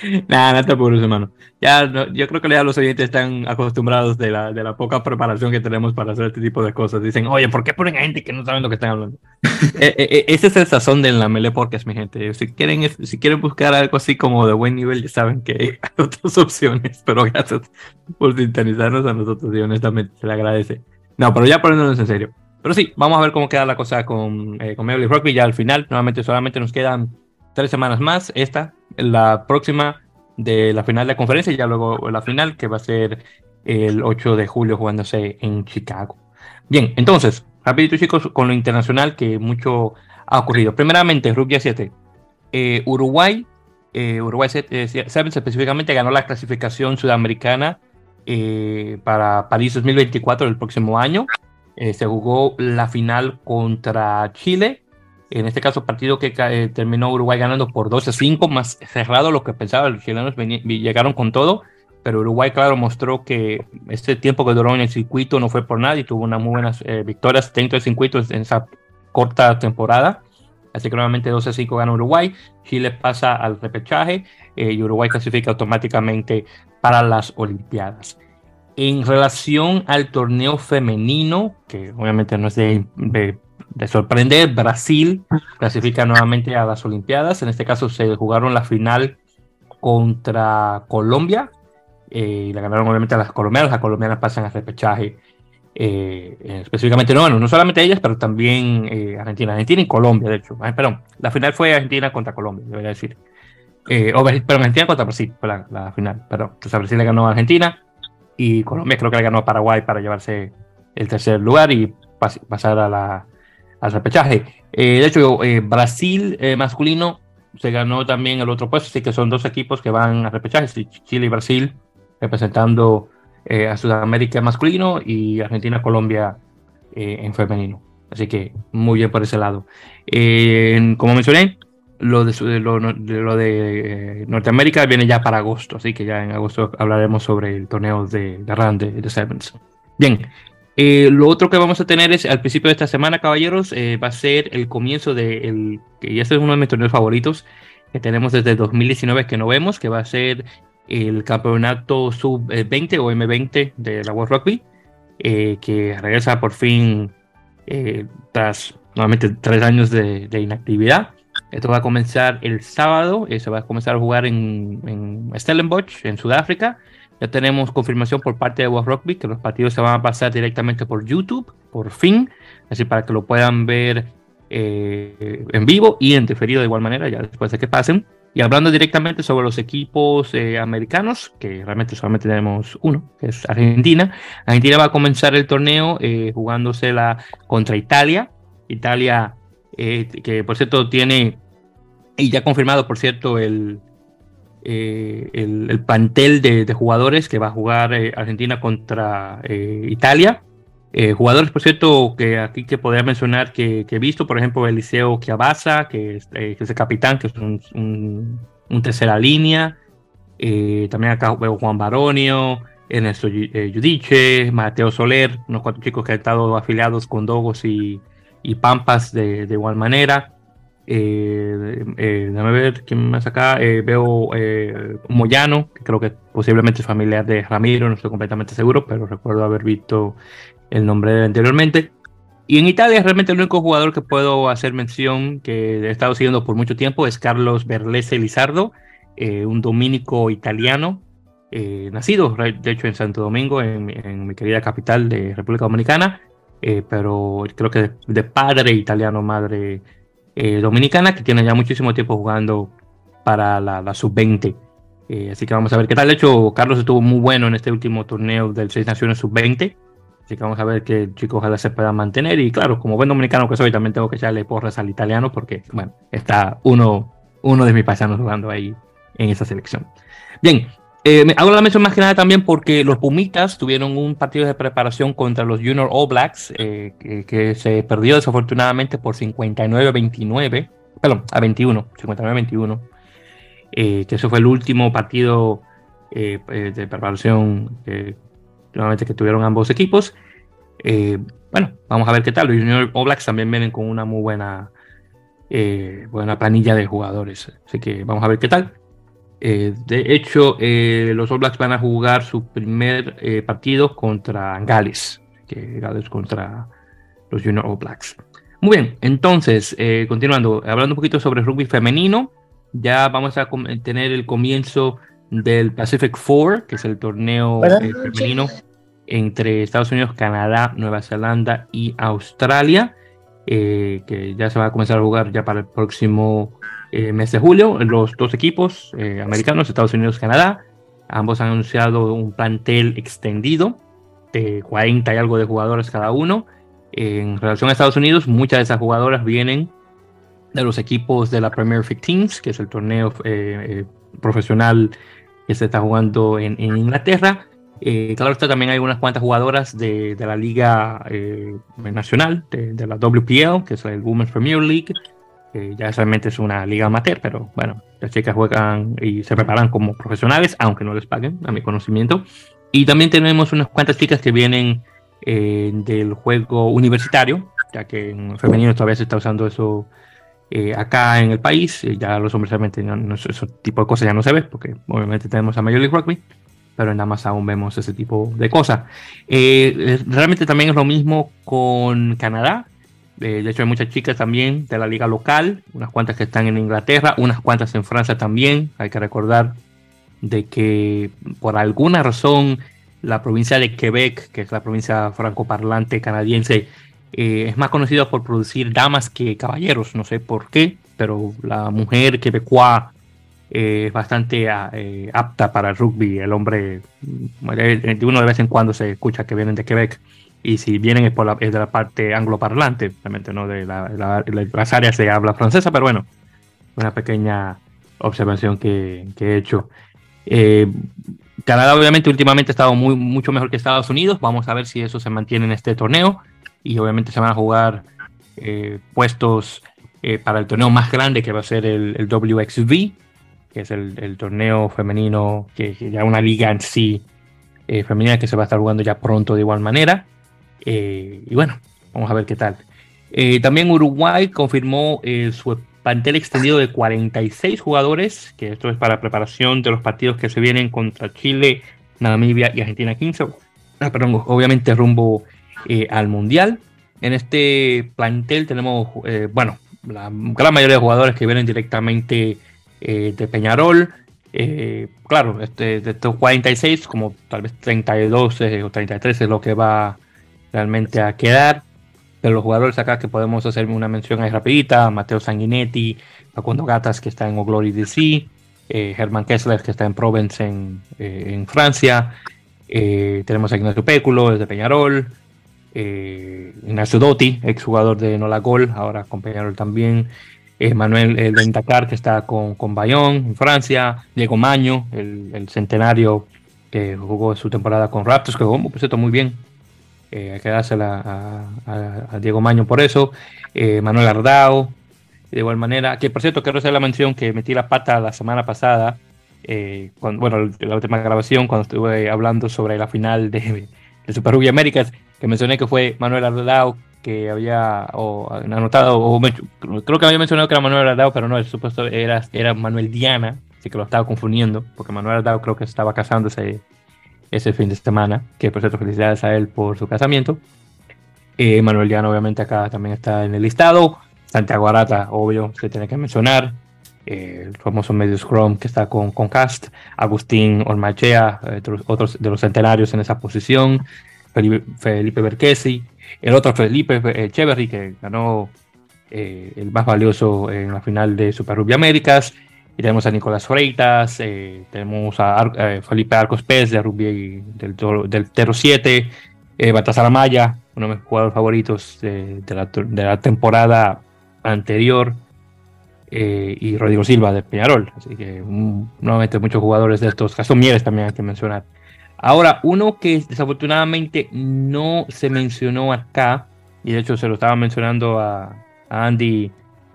Nada, no te apures, hermano. Ya, yo creo que ya los oyentes están acostumbrados de la, de la poca preparación que tenemos para hacer este tipo de cosas. Dicen, oye, ¿por qué ponen a gente que no saben lo que están hablando? Eh, ese es el sazón de la Mele Podcast, mi gente. Si quieren, si quieren buscar algo así como de buen nivel, ya saben que hay otras opciones. Pero gracias por sintonizarnos a nosotros y honestamente se le agradece. No, pero ya poniéndonos en serio. Pero sí, vamos a ver cómo queda la cosa con, eh, con Rugby ya al final. Nuevamente, solamente nos quedan tres semanas más. Esta, la próxima de la final de la conferencia y ya luego la final que va a ser el 8 de julio jugándose en Chicago. Bien, entonces, rapidito chicos, con lo internacional que mucho ha ocurrido. Primeramente, Rugby 7. Eh, Uruguay, eh, Uruguay 7, eh, específicamente ganó la clasificación sudamericana para París 2024 del próximo año. se jugó la final contra Chile en este caso, partido que eh, terminó Uruguay ganando por 12 a 5, más cerrado lo que pensaba. Los chilenos llegaron con todo, pero Uruguay, claro, mostró que este tiempo que duró en el circuito no fue por nada y tuvo unas muy buenas eh, victorias dentro del circuito en esa corta temporada. Así que nuevamente 12 a 5 gana Uruguay. Chile pasa al repechaje eh, y Uruguay clasifica automáticamente para las Olimpiadas. En relación al torneo femenino, que obviamente no es de sorprender, Brasil clasifica nuevamente a las Olimpiadas. En este caso se jugaron la final contra Colombia eh, y la ganaron obviamente a las colombianas. Las colombianas pasan al repechaje. Eh, específicamente, no, no solamente ellas, pero también eh, Argentina. Argentina y Colombia, de hecho. perdón, la final fue Argentina contra Colombia, debería decir. o, pero Argentina contra Brasil fue la, final. Pero entonces Brasil le ganó a Argentina y Colombia creo que le ganó a Paraguay para llevarse el tercer lugar y pasar a la, al repechaje. Eh, de hecho, eh, Brasil eh, masculino se ganó también el otro puesto, así que son dos equipos que van a repechaje, Chile y Brasil representando a Sudamérica masculino y Argentina-Colombia en femenino. Así que muy bien por ese lado. como mencioné, lo de, lo, de Norteamérica viene ya para agosto, así que ya en agosto hablaremos sobre el torneo de, de de, Sevens. Bien, eh, lo otro que vamos a tener es al principio de esta semana, caballeros, eh, va a ser el comienzo de el, que este es uno de mis torneos favoritos que tenemos desde 2019 que no vemos, que va a ser el campeonato sub-20 o M20 de la World Rugby, eh, que regresa por fin tras nuevamente tres años de, inactividad. Esto va a comenzar el sábado, se va a comenzar a jugar en, en Stellenbosch, en Sudáfrica, ya tenemos confirmación por parte de World Rugby que los partidos se van a pasar directamente por YouTube, por fin, así para que lo puedan ver eh, en vivo y en diferido de igual manera, ya después de que pasen. Y hablando directamente sobre los equipos eh, americanos, que realmente solamente tenemos uno, que es Argentina. Argentina va a comenzar el torneo eh, jugándosela contra Italia. Italia, que por cierto tiene, y ya confirmado por cierto, el, eh, el, plantel de, jugadores que va a jugar eh, Argentina contra eh, Italia. Eh, jugadores, por cierto, que aquí que podría mencionar que, he visto, por ejemplo, Eliseo Chiabaza, que es, que el capitán, que es un, tercera línea. También acá veo Juan Baronio, Ernesto Judice, Mateo Soler, unos cuatro chicos que han estado afiliados con Dogos y, Pampas de, igual manera. Déjame ver quién más acá. veo Moyano, que creo que posiblemente es familiar de Ramiro, no estoy completamente seguro, pero recuerdo haber visto el nombre anteriormente. Y en Italia realmente el único jugador que puedo hacer mención que he estado siguiendo por mucho tiempo es Carlos Berlese Lizardo, eh, un dominico italiano, eh, nacido de hecho en Santo Domingo, en, mi querida capital de República Dominicana, eh, pero creo que de, padre italiano, madre dominicana, que tiene ya muchísimo tiempo jugando para la, la sub-20. así que vamos a ver qué tal. De hecho, Carlos estuvo muy bueno en este último torneo del Seis Naciones sub-20 Así que vamos a ver que el chico ojalá se pueda mantener. Y claro, como buen dominicano que soy, también tengo que echarle porras al italiano porque, bueno, está uno, uno de mis paisanos jugando ahí en esa selección. Bien, eh, hago la mención más que nada también porque los Pumitas tuvieron un partido de preparación contra los Junior All Blacks eh, que, se perdió desafortunadamente por 59-29, perdón, a 21, 59-21. Eh, eso fue el último partido eh, de preparación nuevamente que tuvieron ambos equipos. Bueno, vamos a ver qué tal. Los Junior All Blacks también vienen con una muy buena, buena planilla de jugadores. Así que vamos a ver qué tal. Eh, de hecho, los All Blacks van a jugar su primer partido contra Gales, que Gales contra los Junior All Blacks. Muy bien, entonces, continuando, hablando un poquito sobre rugby femenino, ya vamos a tener el comienzo del Pacific Four, que es el torneo eh, femenino entre Estados Unidos, Canadá, Nueva Zelanda y Australia, eh, que ya se va a comenzar a jugar ya para el próximo eh, mes de julio. Los dos equipos americanos, Estados Unidos, Canadá, ambos han anunciado un plantel extendido de 40 y algo de jugadores cada uno. En relación a Estados Unidos, muchas de esas jugadoras vienen de los equipos de la Premier 15, que es el torneo profesional que se está jugando en, Inglaterra. Eh, claro está, también hay unas cuantas jugadoras de, la liga eh, nacional, de, la WPL, que es el Women's Premier League. ya solamente es una liga amateur, pero bueno, las chicas juegan y se preparan como profesionales, aunque no les paguen, a mi conocimiento. Y también tenemos unas cuantas chicas que vienen eh, del juego universitario, ya que en femenino todavía se está usando eso eh, acá en el país, eh, ya los hombres realmente no, ese tipo de cosas ya no se ve, porque obviamente tenemos a Major League Rugby, pero nada más aún vemos ese tipo de cosas. Eh, realmente también es lo mismo con Canadá. de hecho, hay muchas chicas también de la liga local, unas cuantas que están en Inglaterra, unas cuantas en Francia también. Hay que recordar de que por alguna razón la provincia de Quebec, que es la provincia francoparlante canadiense, eh, es más conocido por producir damas que caballeros, no sé por qué, pero la mujer quebecoa eh, es bastante ah, eh, apta para el rugby. El hombre, de uno de vez en cuando se escucha que vienen de Quebec. Y si vienen es, por la, de la parte angloparlante, realmente no de las áreas de habla francesa, pero bueno, una pequeña observación que, he hecho. Canadá obviamente últimamente ha estado muy, mucho mejor que Estados Unidos, vamos a ver si eso se mantiene en este torneo. Y obviamente se van a jugar eh, puestos eh, para el torneo más grande que va a ser el, WXV, que es el, torneo femenino, que, ya una liga en sí eh, femenina que se va a estar jugando ya pronto de igual manera. y bueno, vamos a ver qué tal. también Uruguay confirmó su plantel extendido de 46 jugadores, que esto es para preparación de los partidos que se vienen contra Chile, Namibia y Argentina 15. Ah, perdón, obviamente rumbo eh, al Mundial. En este plantel tenemos, eh, bueno, la gran mayoría de jugadores que vienen directamente eh, de Peñarol. claro, este, de estos 46, como tal vez 32 o 33 es lo que va realmente a quedar. De los jugadores acá que podemos hacer una mención ahí rapidita, Mateo Sanguinetti, Facundo Gatas que está en O'Glory DC, Germán Kessler que está en Provence en, Francia, tenemos a Ignacio Péculo desde Peñarol, eh, Ignacio Dotti, exjugador de Nola Gol, ahora compañero también, eh, Manuel el Bentacar, que está con, con Bayón en Francia, Diego Maño, el, centenario que jugó su temporada con Raptors, que jugó por cierto, muy bien Eh, hay que dársela a, Diego Maño por eso. Eh, Manuel Ardao, de igual manera. Que por cierto, quiero hacer la mención que metí la pata la semana pasada. Eh, bueno, la última grabación, cuando estuve hablando sobre la final de, de Super Rugby Américas, que mencioné que fue Manuel Ardao que había anotado, o creo que había mencionado que era Manuel Ardao, pero no, el supuesto era, era Manuel Diana, así que lo estaba confundiendo, porque Manuel Ardao creo que estaba casándose ese fin de semana, que por cierto felicidades a él por su casamiento. Eh, Manuel Diana obviamente acá también está en el listado, Santiago Arata, obvio, se tiene que mencionar, eh, el famoso medio Scrum que está con, con Cast, Agustín Ormachea, eh, otros de los centenarios en esa posición, Felipe, Felipe Berquesi, el otro Felipe Echeverry, que ganó eh, el más valioso en la final de Super Rugby Américas. Y tenemos a Nicolás Freitas, eh, tenemos a eh, Felipe Arcos Pérez de Rugby del, del Tero 7, eh, Baltasar Amaya, uno de mis jugadores favoritos de, la, de la, temporada anterior, y Rodrigo Silva de Peñarol. Así que nuevamente muchos jugadores de estos, Gastón Mieres también hay que mencionar. Ahora, uno que desafortunadamente no se mencionó acá, y de hecho se lo estaba mencionando a, Andy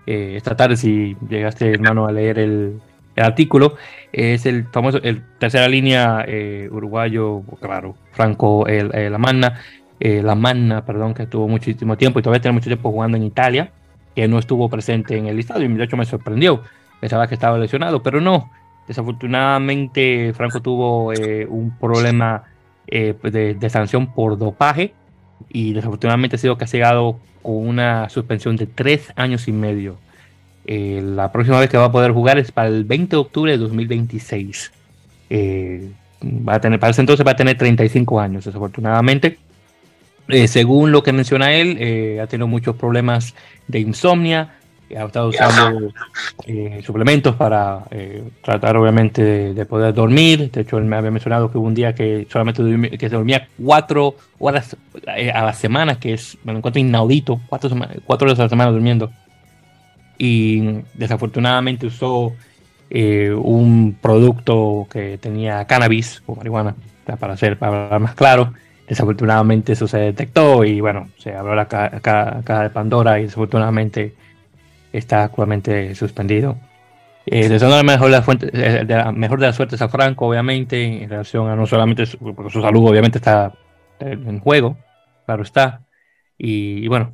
eh, esta tarde, si llegaste, hermano, a leer el, artículo, es el famoso, el tercera línea eh, uruguayo, claro, Franco el, La Manna, eh, La Manna, perdón, que estuvo muchísimo tiempo y todavía tiene mucho tiempo jugando en Italia, que no estuvo presente en el listado y de hecho me sorprendió. Pensaba que estaba lesionado, pero no, Desafortunadamente, Franco tuvo eh, un problema eh, de, sanción por dopaje y desafortunadamente ha sido castigado con una suspensión de tres años y medio. Eh, la próxima vez que va a poder jugar es para el 20 de octubre de 2026. va a tener, para ese entonces va a tener 35 años, desafortunadamente. según lo que menciona él, ha tenido muchos problemas de insomnia, ha estado usando eh, suplementos para eh, tratar obviamente de, poder dormir. De hecho, él me había mencionado que hubo un día que solamente que se dormía cuatro horas eh, a la semana, que es, me lo encuentro inaudito, cuatro, cuatro horas a la semana durmiendo. Y desafortunadamente usó un producto que tenía cannabis o marihuana, para ser para hablar más claro. Desafortunadamente eso se detectó y bueno, se abrió la caja de Pandora y desafortunadamente está actualmente suspendido. Eh, deseando la mejor de, la eh, de la mejor de las suertes a Franco, obviamente, en relación a no solamente su, su salud, obviamente está en juego, claro está. Y, bueno,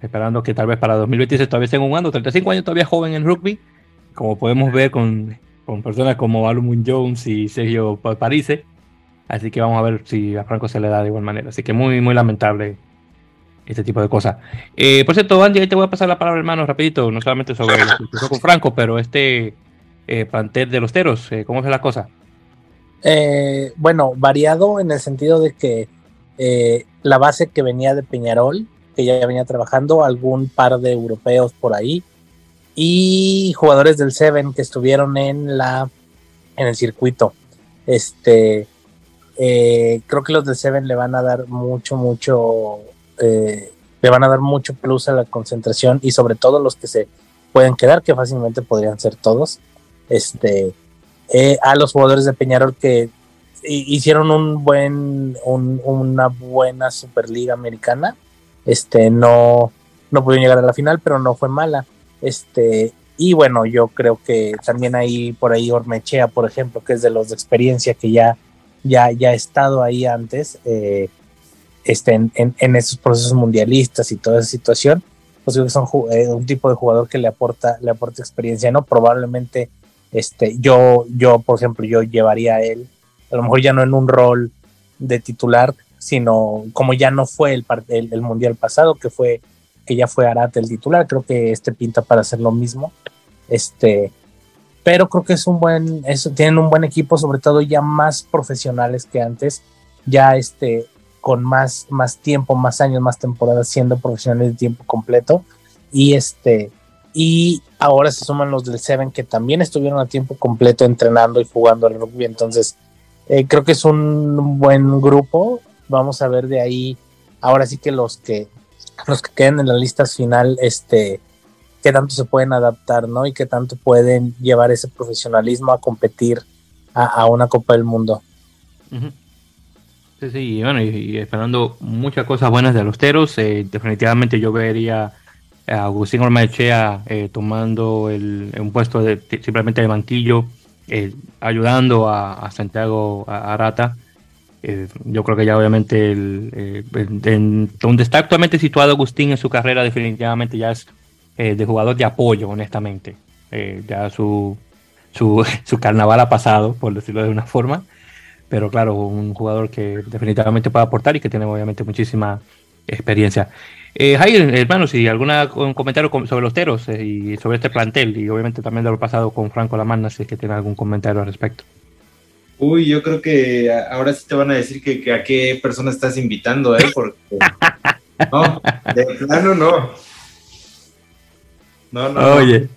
esperando que tal vez para 2026 todavía estén jugando, 35 años todavía joven en rugby, como podemos ver con, con personas como Alumun Jones y Sergio Parise. Así que vamos a ver si a Franco se le da de igual manera. Así que muy, muy lamentable este tipo de cosas. Eh, por cierto, Andy, ahí te voy a pasar la palabra, hermano, rapidito, no solamente sobre lo que pasó con Franco, pero este eh, plantel de los teros, eh, ¿cómo es la cosa? Eh, bueno, variado en el sentido de que la base que venía de Peñarol, que ya venía trabajando, algún par de europeos por ahí, y jugadores del Seven que estuvieron en la en el circuito. Este creo que los del Seven le van a dar mucho, mucho eh, le van a dar mucho plus a la concentración y sobre todo los que se pueden quedar, que fácilmente podrían ser todos. Este, eh, a los jugadores de Peñarol que hicieron un buen, una buena Superliga Americana. Este, no, no pudieron llegar a la final, pero no fue mala. Este, y bueno, yo creo que también hay por ahí Ormechea, por ejemplo, que es de los de experiencia que ya, ya, ya ha estado ahí antes. Eh, este, en, en, esos procesos mundialistas y toda esa situación, pues que son eh, un tipo de jugador que le aporta, le aporta experiencia, ¿no? Probablemente este, yo, yo, por ejemplo, yo llevaría a él, a lo mejor ya no en un rol de titular, sino como ya no fue el, el, mundial pasado, que fue que ya fue Arate el titular, creo que este pinta para hacer lo mismo. Este, pero creo que es un buen, eso, tienen un buen equipo, sobre todo ya más profesionales que antes. Ya este, con más, más tiempo, más años, más temporadas siendo profesionales de tiempo completo. Y este, y ahora se suman los del Seven que también estuvieron a tiempo completo entrenando y jugando al rugby. Entonces, eh, creo que es un buen grupo. Vamos a ver de ahí. Ahora sí que los que los que queden en la lista final, este, qué tanto se pueden adaptar, ¿no? Y qué tanto pueden llevar ese profesionalismo a competir a, una Copa del Mundo. Sí, sí, y bueno, y, esperando muchas cosas buenas de los teros. Eh, definitivamente yo vería a Agustín Ormaechea eh, tomando el, un puesto de, simplemente de banquillo, eh, ayudando a, Santiago Arata. yo creo que ya obviamente el, donde está actualmente situado Agustín en su carrera definitivamente ya es de jugador de apoyo, honestamente. ya su, su, su carnaval ha pasado, por decirlo de una forma pero claro, un jugador que definitivamente puede aportar y que tiene obviamente muchísima experiencia. Eh, Jair, hermano, si algún comentario sobre los teros eh, y sobre este plantel y obviamente también de lo pasado con Franco Lamanna, si es que tiene algún comentario al respecto. Uy, yo creo que ahora sí te van a decir que, a qué persona estás invitando, ¿eh? Porque no, de plano no. No, no. Oye,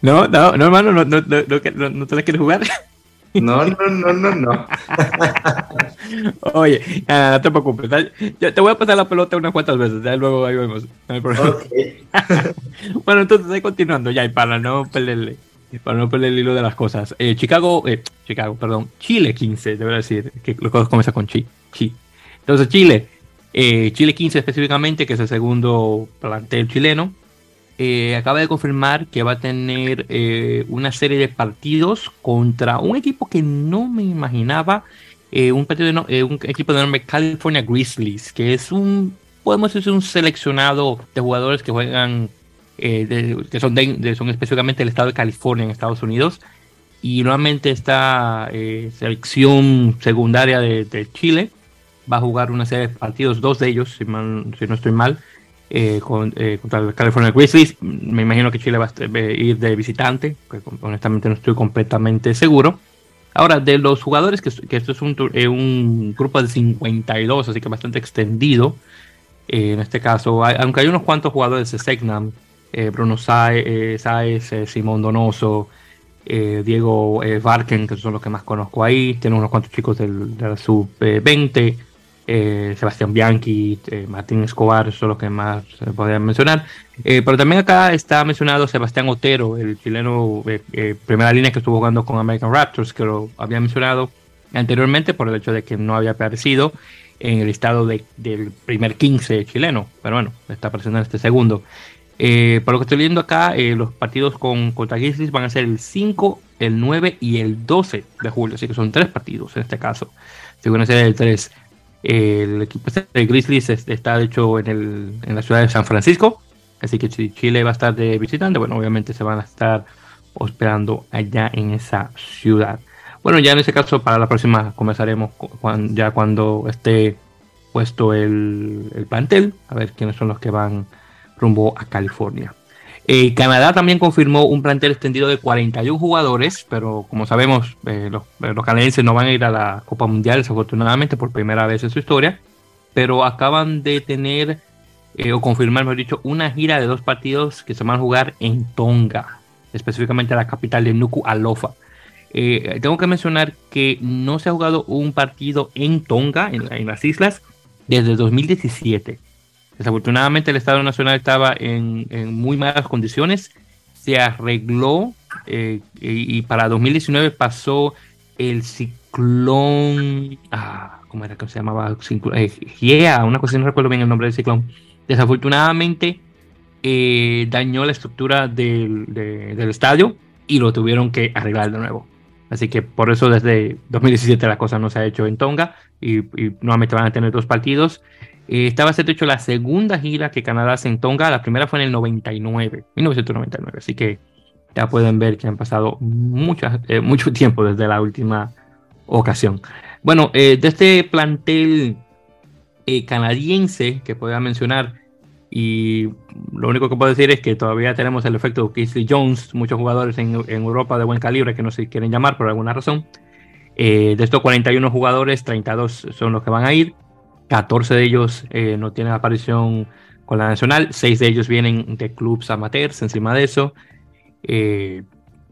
no, no, no, hermano, no, no, no, no, no te la quieres jugar. No, no, no, no, no. Oye, no te preocupes. Yo te voy a pasar la pelota unas cuantas veces, ya luego ahí vemos. bueno, entonces ahí continuando ya, y para no perderle, para no perder el hilo de las cosas. Eh, Chicago, eh, Chicago, perdón, Chile 15, debo decir, que los cosas comienzan con Chi, Chi. Entonces Chile, eh, Chile 15 específicamente, que es el segundo plantel chileno, eh, acaba de confirmar que va a tener eh, una serie de partidos contra un equipo que no me imaginaba, eh, un, de equipo de nombre California Grizzlies, que es un, podemos decir, un seleccionado de jugadores que juegan, que son, son específicamente del estado de California en Estados Unidos. Y nuevamente esta selección secundaria de, Chile va a jugar una serie de partidos, dos de ellos, si no estoy mal, eh, eh, contra el California Grizzlies. Me imagino que Chile va a ir de visitante, honestamente no estoy completamente seguro. Ahora, de los jugadores, que, esto es un, eh, un, grupo de 52, así que bastante extendido. en este caso, aunque hay unos cuantos jugadores de Segnam, Bruno Saez, Simón Donoso, Diego Varken, que son los que más conozco ahí. Tiene unos cuantos chicos del, de la sub-20. Eh, Sebastián Bianchi, eh, Martín Escobar, son los que más se podrían mencionar. Eh, pero también acá está mencionado Sebastián Otero, el chileno primera línea que estuvo jugando con American Raptors, que lo había mencionado anteriormente por el hecho de que no había aparecido en el listado del primer 15 chileno, pero bueno, está apareciendo en este segundo. por lo que estoy viendo acá, los partidos con contra Grizzlies van a ser el 5, el 9 y el 12 de julio, así que son tres partidos en este caso. Según ese el 3. El equipo de Grizzlies está de hecho en, el, en la ciudad de San Francisco, así que si Chile va a estar de visitante, bueno, obviamente se van a estar hospedando allá en esa ciudad. Bueno, ya en ese caso para la próxima comenzaremos ya cuando esté puesto el plantel, a ver quiénes son los que van rumbo a California. Eh, Canadá también confirmó un plantel extendido de 41 jugadores, pero como sabemos, eh, los, canadienses no van a ir a la Copa Mundial, desafortunadamente, por primera vez en su historia, pero acaban de tener, eh, o confirmar, mejor dicho, una gira de dos partidos que se van a jugar en Tonga, específicamente la capital de Nuku Alofa. tengo que mencionar que no se ha jugado un partido en Tonga, en, en las islas, desde 2017. Desafortunadamente el Estado Nacional estaba en, muy malas condiciones, se arregló eh, y, para 2019 pasó el ciclón, ah, ¿cómo era que se llamaba? Eh, una cosa no recuerdo bien el nombre del ciclón. Desafortunadamente eh, dañó la estructura del, estadio y lo tuvieron que arreglar de nuevo. Así que por eso desde 2017 la cosa no se ha hecho en Tonga y, y nuevamente van a tener dos partidos. Eh, estaba a hecho la segunda gira que Canadá hace en Tonga. La primera fue en el 99, 1999. Así que ya pueden ver que han pasado eh, mucho tiempo desde la última ocasión. Bueno, eh, de este plantel canadiense que podía mencionar, y lo único que puedo decir es que todavía tenemos el efecto Casey Jones, muchos jugadores en, en, Europa de buen calibre que no se quieren llamar por alguna razón. de estos 41 jugadores, 32 son los que van a ir. 14 de ellos eh, no tienen aparición con la nacional, 6 de ellos vienen de clubes amateurs encima de eso. Eh,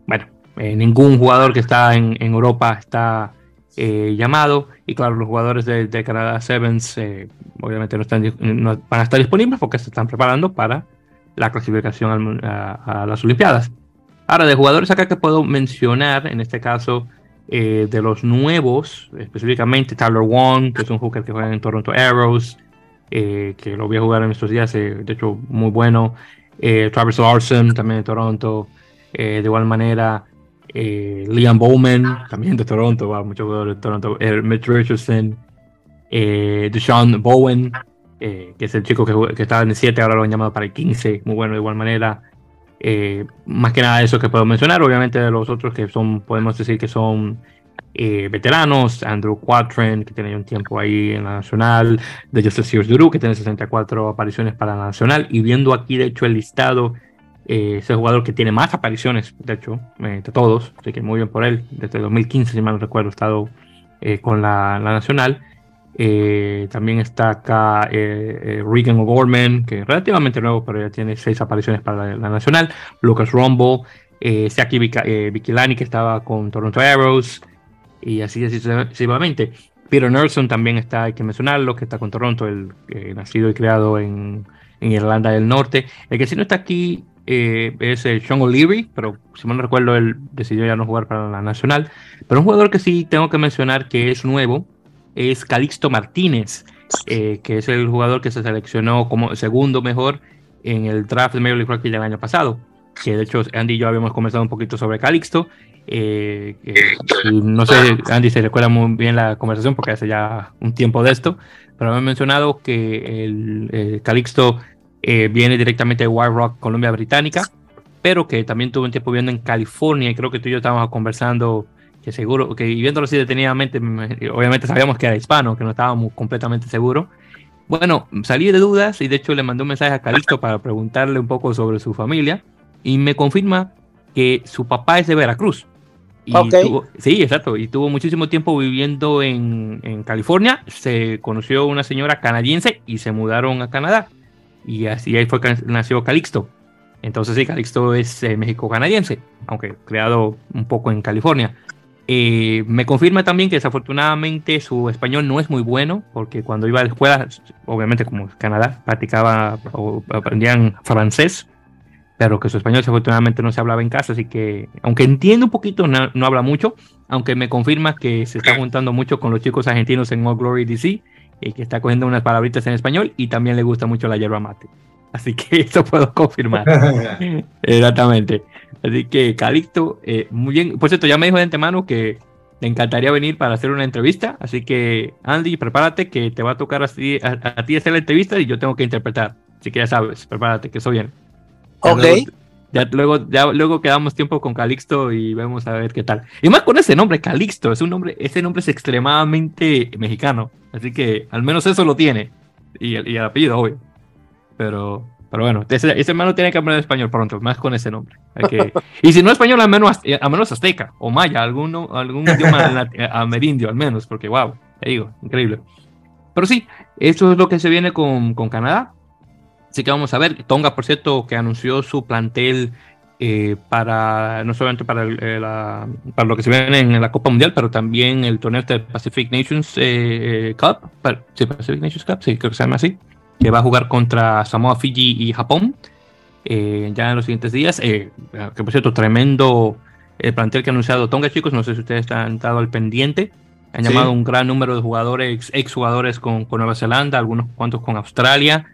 bueno, eh, ningún jugador que está en, Europa está llamado y claro, los jugadores de, Canadá Sevens obviamente no, están, van a estar disponibles porque se están preparando para la clasificación a, las Olimpiadas. Ahora, de jugadores acá que puedo mencionar, en este caso, Eh, de los nuevos, específicamente Tyler Wong, que es un hooker que juega en Toronto Arrows, eh, que lo voy a jugar en estos días, eh, de hecho muy bueno. Travis Larson, también de Toronto. de igual manera, Liam Bowman, también de Toronto, wow, muchos jugadores de Toronto. Mitch Richardson, Deshaun Bowen, que es el chico que, que, estaba en el 7, ahora lo han llamado para el 15, muy bueno de igual manera. Eh, más que nada eso que puedo mencionar, obviamente de los otros que son, podemos decir que son eh, veteranos, Andrew Quatren, que tiene un tiempo ahí en la Nacional, de Joseph Sears Duru, que tiene 64 apariciones para la Nacional, y viendo aquí de hecho el listado, eh, es jugador que tiene más apariciones, de hecho, de todos, así que muy bien por él, desde 2015, si mal no recuerdo, ha estado con la, la Nacional. Eh, también está acá eh, eh, Regan O'Gorman, que es relativamente nuevo, pero ya tiene seis apariciones para la, nacional. Lucas Rumble, eh, Saki Vikilani, que estaba con Toronto Arrows, y así sucesivamente. Peter Nelson también está, hay que mencionarlo, que está con Toronto, el nacido y creado en, en, Irlanda del Norte. El que sí no está aquí es Sean O'Leary, pero si mal no recuerdo, él decidió ya no jugar para la nacional. Pero un jugador que sí tengo que mencionar que es nuevo es Calixto Martínez, eh, que es el jugador que se seleccionó como segundo mejor en el draft de Major League Rugby del año pasado. Que de hecho Andy y yo habíamos conversado un poquito sobre Calixto. Eh, no sé, Andy se recuerda muy bien la conversación porque hace ya un tiempo de esto, pero me han mencionado que el, Calixto eh, viene directamente de Wild Rock, Colombia Británica, pero que también tuvo un tiempo viviendo en California y creo que tú y yo estábamos conversando que seguro, que viéndolo así detenidamente, obviamente sabíamos que era hispano, que no estábamos completamente seguros. Bueno, salí de dudas y de hecho le mandé un mensaje a Calixto para preguntarle un poco sobre su familia y me confirma que su papá es de Veracruz. Y sí, exacto. Y tuvo muchísimo tiempo viviendo en, en, California. Se conoció una señora canadiense y se mudaron a Canadá. Y así ahí fue que nació Calixto. Entonces sí, Calixto es eh, México-canadiense, aunque creado un poco en California. Eh, me confirma también que desafortunadamente su español no es muy bueno, porque cuando iba a la escuela, obviamente como Canadá, practicaba o aprendían francés, pero que su español desafortunadamente no se hablaba en casa, así que, aunque entiende un poquito, no, habla mucho, aunque me confirma que se está juntando mucho con los chicos argentinos en All Glory DC, y eh, que está cogiendo unas palabritas en español y también le gusta mucho la yerba mate. Así que eso puedo confirmar. Exactamente. Así que Calixto, eh, muy bien. Por cierto, ya me dijo de antemano que le encantaría venir para hacer una entrevista. Así que, Andy, prepárate que te va a tocar a, a, ti hacer la entrevista y yo tengo que interpretar. Así que ya sabes, prepárate, que eso viene. Ok. ya luego, ya luego quedamos tiempo con Calixto y vemos a ver qué tal. Y más con ese nombre, Calixto, es un nombre, ese nombre es extremadamente mexicano. Así que al menos eso lo tiene. Y, y el apellido, obvio. Pero, pero bueno, ese, hermano tiene que aprender español pronto, más con ese nombre. y si no español, al menos, al menos azteca o maya, algún, algún idioma amerindio al menos, porque wow, te digo, increíble. Pero sí, eso es lo que se viene con, con Canadá. Así que vamos a ver. Tonga, por cierto, que anunció su plantel eh, para no solamente para, eh, para lo que se viene en la Copa Mundial, pero también el torneo de Pacific Nations eh, Cup. Sí, Pacific Nations Cup, sí, creo que se llama así que va a jugar contra Samoa, Fiji y Japón eh, ya en los siguientes días. Eh, que por cierto, tremendo el plantel que ha anunciado Tonga, chicos. No sé si ustedes han estado al pendiente. Han llamado un gran número de jugadores, exjugadores con, con Nueva Zelanda, algunos cuantos con Australia.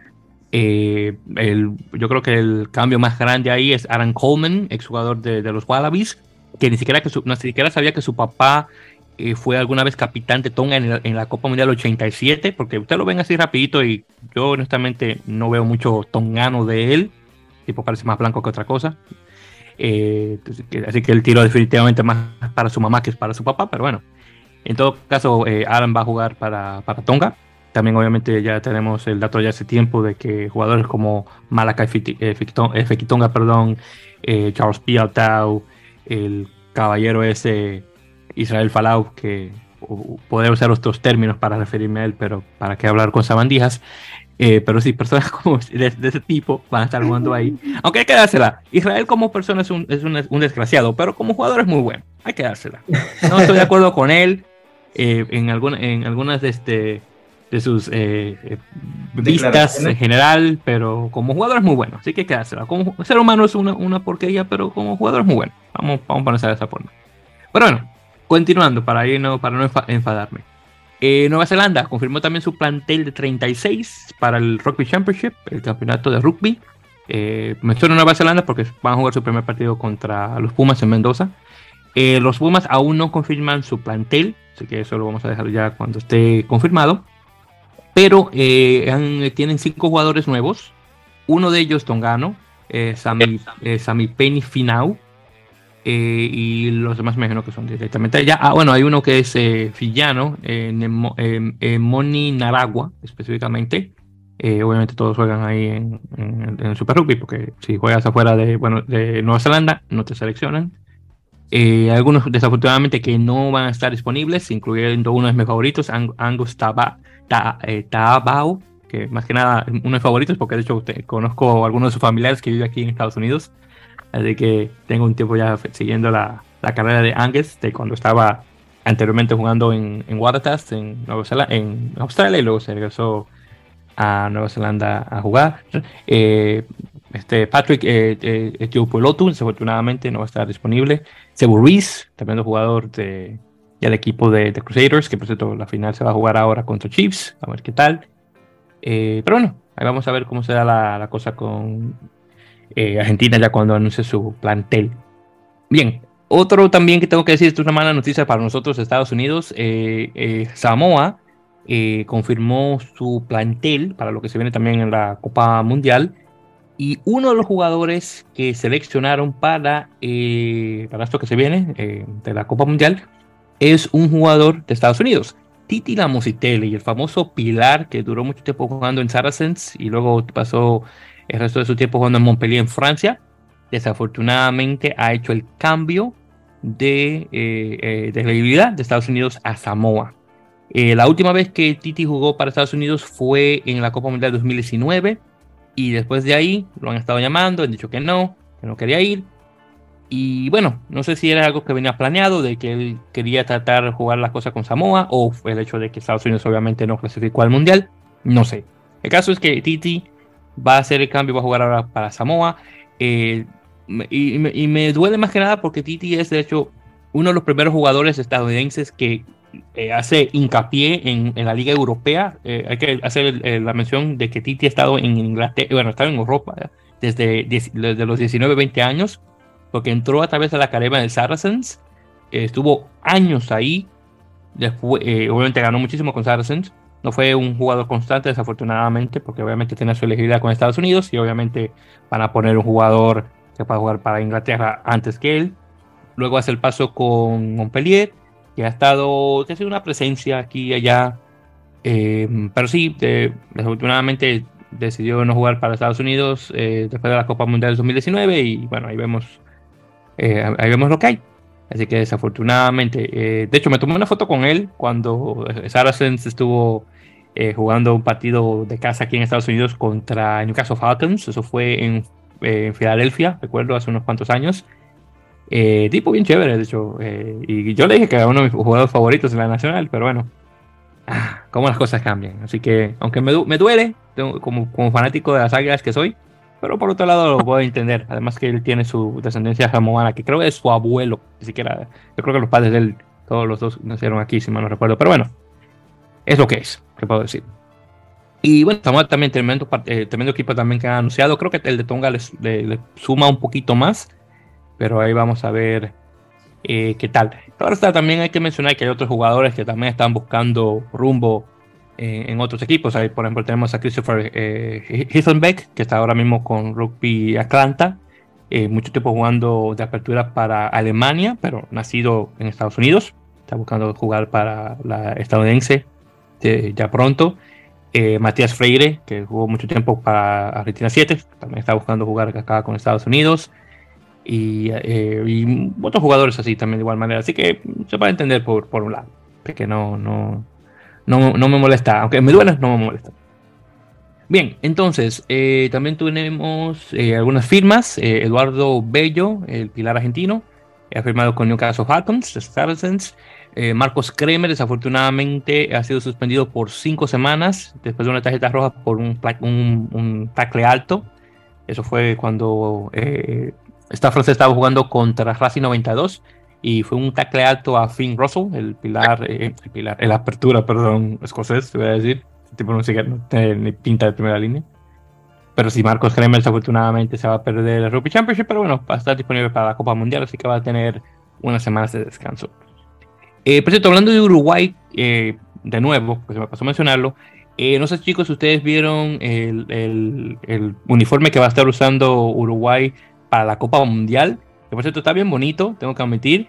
Eh, el, yo creo que el cambio más grande ahí es Aaron Coleman, exjugador de, de los Wallabies, que ni siquiera, que su, ni siquiera sabía que su papá eh, fue alguna vez capitán de Tonga en, la Copa Mundial 87, porque usted lo ven así rapidito y yo honestamente no veo mucho tongano de él, tipo parece más blanco que otra cosa. Eh, así que el tiro definitivamente más para su mamá que para su papá, pero bueno. En todo caso, eh, Alan va a jugar para, para, Tonga. También obviamente ya tenemos el dato ya hace tiempo de que jugadores como Malakai Fekitonga, perdón, Charles Piatau, el caballero ese Israel Falau, que poder usar otros términos para referirme a él, pero para qué hablar con sabandijas. Eh, pero sí, personas como de, ese tipo van a estar jugando ahí. Aunque hay que dársela. Israel como persona es un, es un, desgraciado, pero como jugador es muy bueno. Hay que dársela. No estoy de acuerdo con él eh, en, alguna, en algunas de, este, de sus eh, vistas en general, pero como jugador es muy bueno. Así que hay que dársela. Como ser humano es una, una porquería, pero como jugador es muy bueno. Vamos, vamos a ponerse de esa forma. Pero bueno, continuando, para, ir, no, para no enfadarme. Eh, Nueva Zelanda confirmó también su plantel de 36 para el Rugby Championship, el campeonato de rugby. Eh, menciono Nueva Zelanda porque van a jugar su primer partido contra los Pumas en Mendoza. Eh, los Pumas aún no confirman su plantel, así que eso lo vamos a dejar ya cuando esté confirmado. Pero eh, tienen cinco jugadores nuevos. Uno de ellos, Tongano, Sami, Sami Penny Finau, eh, y los demás me imagino que son directamente allá. Ah, bueno, hay uno que es eh, Fillano, en Moni Naragua, específicamente. Eh, obviamente todos juegan ahí en, en, Super Rugby, porque si juegas afuera de, bueno, de Nueva Zelanda, no te seleccionan. algunos desafortunadamente que no van a estar disponibles, incluyendo uno de mis favoritos, Angus Tabao, que más que nada uno de mis favoritos, porque de hecho conozco a algunos de sus familiares que viven aquí en Estados Unidos. Así que tengo un tiempo ya siguiendo la, la carrera de Angus, de cuando estaba anteriormente jugando en, en Waratahs, en, Nueva Zelanda, en Australia, y luego se regresó a Nueva Zelanda a jugar. Eh, este Patrick eh, eh, desafortunadamente no va a estar disponible. Cebu Ruiz, también un jugador de, del equipo de, de, Crusaders, que por cierto la final se va a jugar ahora contra Chiefs, a ver qué tal. Eh, pero bueno, ahí vamos a ver cómo se da la, la cosa con eh, Argentina ya cuando anuncie su plantel. Bien, otro también que tengo que decir, esto es una mala noticia para nosotros, Estados Unidos. Eh, eh, Samoa confirmó su plantel para lo que se viene también en la Copa Mundial. Y uno de los jugadores que seleccionaron para, para esto que se viene de la Copa Mundial es un jugador de Estados Unidos. Titi Lamositele y el famoso Pilar que duró mucho tiempo jugando en Saracens y luego pasó el resto de su tiempo jugando en Montpellier en Francia. Desafortunadamente ha hecho el cambio de, eh, eh de Estados Unidos a Samoa. Eh, la última vez que Titi jugó para Estados Unidos fue en la Copa Mundial 2019 y después de ahí lo han estado llamando, han dicho que no, que no quería ir. Y bueno, no sé si era algo que venía planeado, de que él quería tratar de jugar las cosas con Samoa, o el hecho de que Estados Unidos obviamente no clasificó al Mundial, no sé. El caso es que Titi va a hacer el cambio, va a jugar ahora para Samoa. Eh, y, me, duele más que nada porque Titi es, de hecho, uno de los primeros jugadores estadounidenses que eh, hace hincapié en, la Liga Europea. Eh, hay que hacer la mención de que Titi ha estado en Inglaterra, bueno, ha estado en Europa desde, desde los 19, 20 años, porque entró a través de la academia del Saracens, estuvo años ahí, después, obviamente ganó muchísimo con Saracens, no fue un jugador constante, desafortunadamente, porque obviamente tiene su elegibilidad con Estados Unidos y obviamente van a poner un jugador que pueda jugar para Inglaterra antes que él. Luego hace el paso con Montpellier, que ha estado, que ha sido una presencia aquí y allá. Eh, pero sí, desafortunadamente decidió no jugar para Estados Unidos eh, después de la Copa Mundial 2019 y bueno, ahí vemos, eh, ahí vemos lo que hay. Así que desafortunadamente, eh, de hecho me tomé una foto con él cuando Saracens estuvo eh, jugando un partido de casa aquí en Estados Unidos contra Newcastle Falcons. Eso fue en, Filadelfia, recuerdo, hace unos cuantos años. Eh, tipo bien chévere, de hecho. y yo le dije que era uno de mis jugadores favoritos en la nacional, pero bueno, ah, cómo las cosas cambian. Así que, aunque me, me duele, como, como fanático de las águilas que soy, pero por otro lado lo puedo entender. Además que él tiene su descendencia samoana, que creo que es su abuelo. Ni siquiera, yo creo que los padres de él, todos los dos nacieron aquí, si mal no recuerdo. Pero bueno, es lo que es, ¿qué puedo decir? Y bueno, Samoa también, tremendo, eh, tremendo equipo también que ha anunciado. Creo que el de Tonga le, suma un poquito más. Pero ahí vamos a ver eh, qué tal. Ahora está, también hay que mencionar que hay otros jugadores que también están buscando rumbo en otros equipos. Ahí, por ejemplo, tenemos a Christopher eh, que está ahora mismo con Rugby Atlanta. Eh, mucho tiempo jugando de apertura para Alemania, pero nacido en Estados Unidos. Está buscando jugar para la estadounidense ya pronto. Eh, Matías Freire, que jugó mucho tiempo para Argentina 7, también está buscando jugar acá con Estados Unidos. Y, y, otros jugadores así también de igual manera. Así que se puede entender por, por un lado, que no, no, no, no me molesta, aunque me duela, no me molesta. Bien, entonces eh, también tenemos eh, algunas firmas. Eh, Eduardo Bello, el pilar argentino, ha firmado con Newcastle Falcons, Saracens. Marcos Kremer, desafortunadamente, ha sido suspendido por cinco semanas después de una tarjeta roja por un, un, tackle alto. Eso fue cuando esta francesa estaba jugando contra Racing 92 y fue un tackle alto a Finn Russell, el pilar, eh, el pilar, el apertura, perdón, escocés, te voy a decir. El tipo no, no tiene ni pinta de primera línea. Pero si Marcos Kremers afortunadamente se va a perder el Rugby Championship, pero bueno, va a estar disponible para la Copa Mundial, así que va a tener unas semanas de descanso. Eh, por cierto, hablando de Uruguay, eh, de nuevo, pues me pasó a mencionarlo, eh, no sé chicos si ustedes vieron el, el, el, uniforme que va a estar usando Uruguay para la Copa Mundial, que por cierto está bien bonito, tengo que admitir,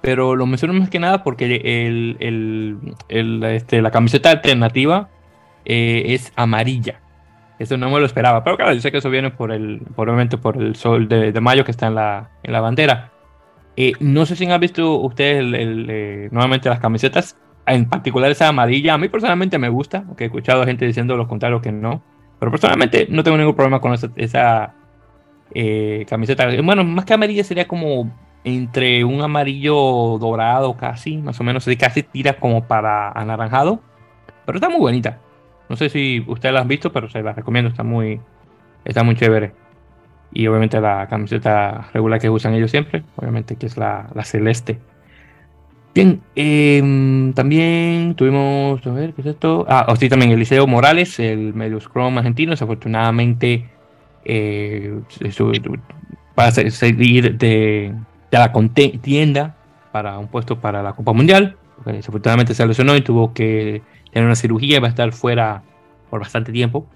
pero lo menciono más que nada porque el, el, este, la camiseta alternativa es amarilla. Eso no me lo esperaba, pero claro, yo sé que eso viene por el, probablemente por el sol de, de mayo que está en la, en la bandera. Eh, no sé si han visto ustedes el, eh, nuevamente las camisetas, en particular esa amarilla. A mí personalmente me gusta, aunque he escuchado a gente diciendo lo contrario que no. Pero personalmente no tengo ningún problema con esa, eh, camiseta. Bueno, más que amarilla sería como entre un amarillo dorado casi, más o menos, casi tira como para anaranjado. Pero está muy bonita. No sé si ustedes la han visto, pero se la recomiendo, está muy, está muy chévere y obviamente la camiseta regular que usan ellos siempre, obviamente que es la, celeste. Bien, eh, también tuvimos, a ver, ¿qué es esto? Ah, oh, sí, también Eliseo Morales, el medio scrum argentino, desafortunadamente eh, va a seguir de, la contienda para un puesto para la Copa Mundial, desafortunadamente se lesionó y tuvo que tener una cirugía y va a estar fuera por bastante tiempo,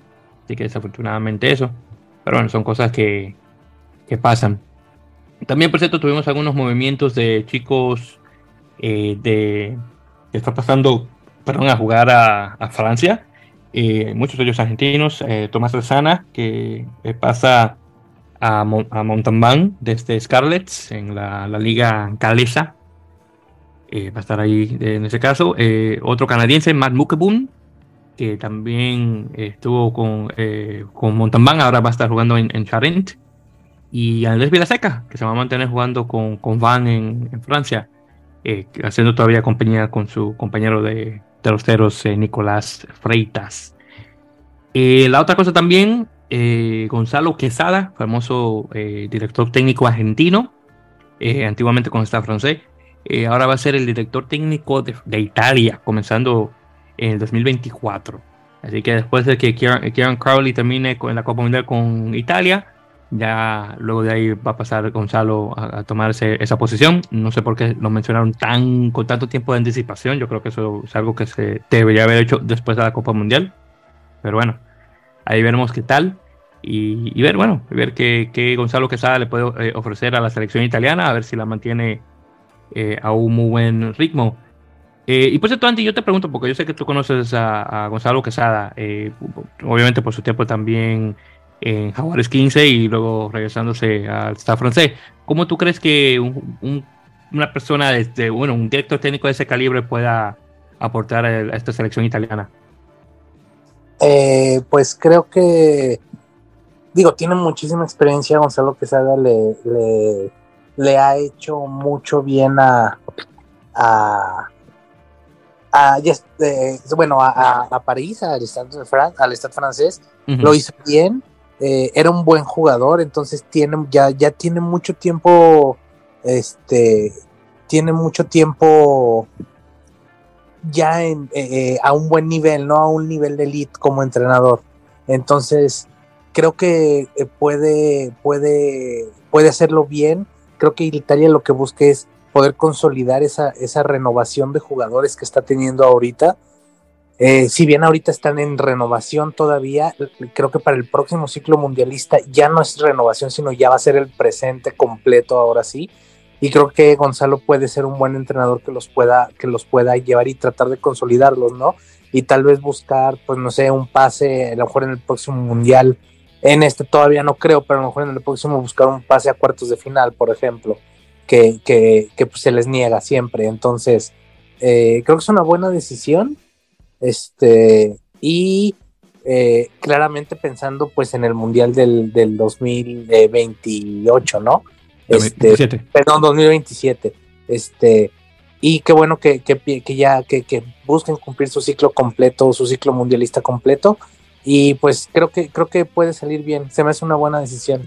así que desafortunadamente eso. Pero bueno, son cosas que, que pasan. También, por cierto, tuvimos algunos movimientos de chicos eh, de, que están pasando perdón, a jugar a Francia. Eh, muchos de ellos argentinos. Eh, Tomás Rezana, que eh, pasa a, Montalbán desde Scarlets en la, liga galesa. va a estar ahí en ese caso. otro canadiense, Matt Mukebun, que también estuvo con, eh, con ahora va a estar jugando en, en Charent. Y Andrés Vilaseca, que se va a mantener jugando con, con Van en, en Francia, eh, haciendo todavía compañía con su compañero de, de los ceros, eh, Nicolás Freitas. Eh, la otra cosa también, eh, Gonzalo Quesada, famoso eh, director técnico argentino, antiguamente con Staff francés, ahora va a ser el director técnico de, Italia, comenzando en el 2024. Así que después de que Kieran, Crowley termine con la Copa Mundial con Italia, ya luego de ahí va a pasar Gonzalo a, a tomarse esa posición. No sé por qué lo mencionaron tan con tanto tiempo de anticipación. Yo creo que eso es algo que se debería haber hecho después de la Copa Mundial. Pero bueno, ahí veremos qué tal. Y, ver, bueno, ver qué, qué, Gonzalo Quesada le puede eh, ofrecer a la selección italiana, a ver si la mantiene eh, a un muy buen ritmo. Eh, y por cierto, yo te pregunto, porque yo sé que tú conoces a, a Gonzalo Quesada, eh, obviamente por su tiempo también en Jaguares 15 y luego regresándose al staff francés. ¿Cómo tú crees que un, un, una persona, desde, bueno, un director técnico de ese calibre pueda aportar a, esta selección italiana? Eh, pues creo que, digo, tiene muchísima experiencia. Gonzalo Quesada le, le, le ha hecho mucho bien a, a a, eh, bueno, a, a, París, al Stade, de Stade francés, uh -huh. lo hizo bien, eh, era un buen jugador, entonces tiene, ya, ya tiene mucho tiempo, este, tiene mucho tiempo ya en, eh, a un buen nivel, no a un nivel de elite como entrenador. Entonces, creo que eh, puede, puede, puede hacerlo bien. Creo que Italia lo que busca es poder consolidar esa, esa renovación de jugadores que está teniendo ahorita. Eh, si bien ahorita están en renovación todavía, creo que para el próximo ciclo mundialista ya no es renovación, sino ya va a ser el presente completo ahora sí. Y creo que Gonzalo puede ser un buen entrenador que los pueda, que los pueda llevar y tratar de consolidarlos, ¿no? Y tal vez buscar, pues no sé, un pase, a lo mejor en el próximo mundial. En este todavía no creo, pero a lo mejor en el próximo buscar un pase a cuartos de final, por ejemplo que, que, que pues se les niega siempre. Entonces, eh, creo que es una buena decisión. Este, y eh, claramente pensando pues en el Mundial del, del 2028, ¿no? Este, perdón, 2027. Este, y qué bueno que, que, que ya que, que, busquen cumplir su ciclo completo, su ciclo mundialista completo. Y pues creo que creo que puede salir bien. Se me hace una buena decisión.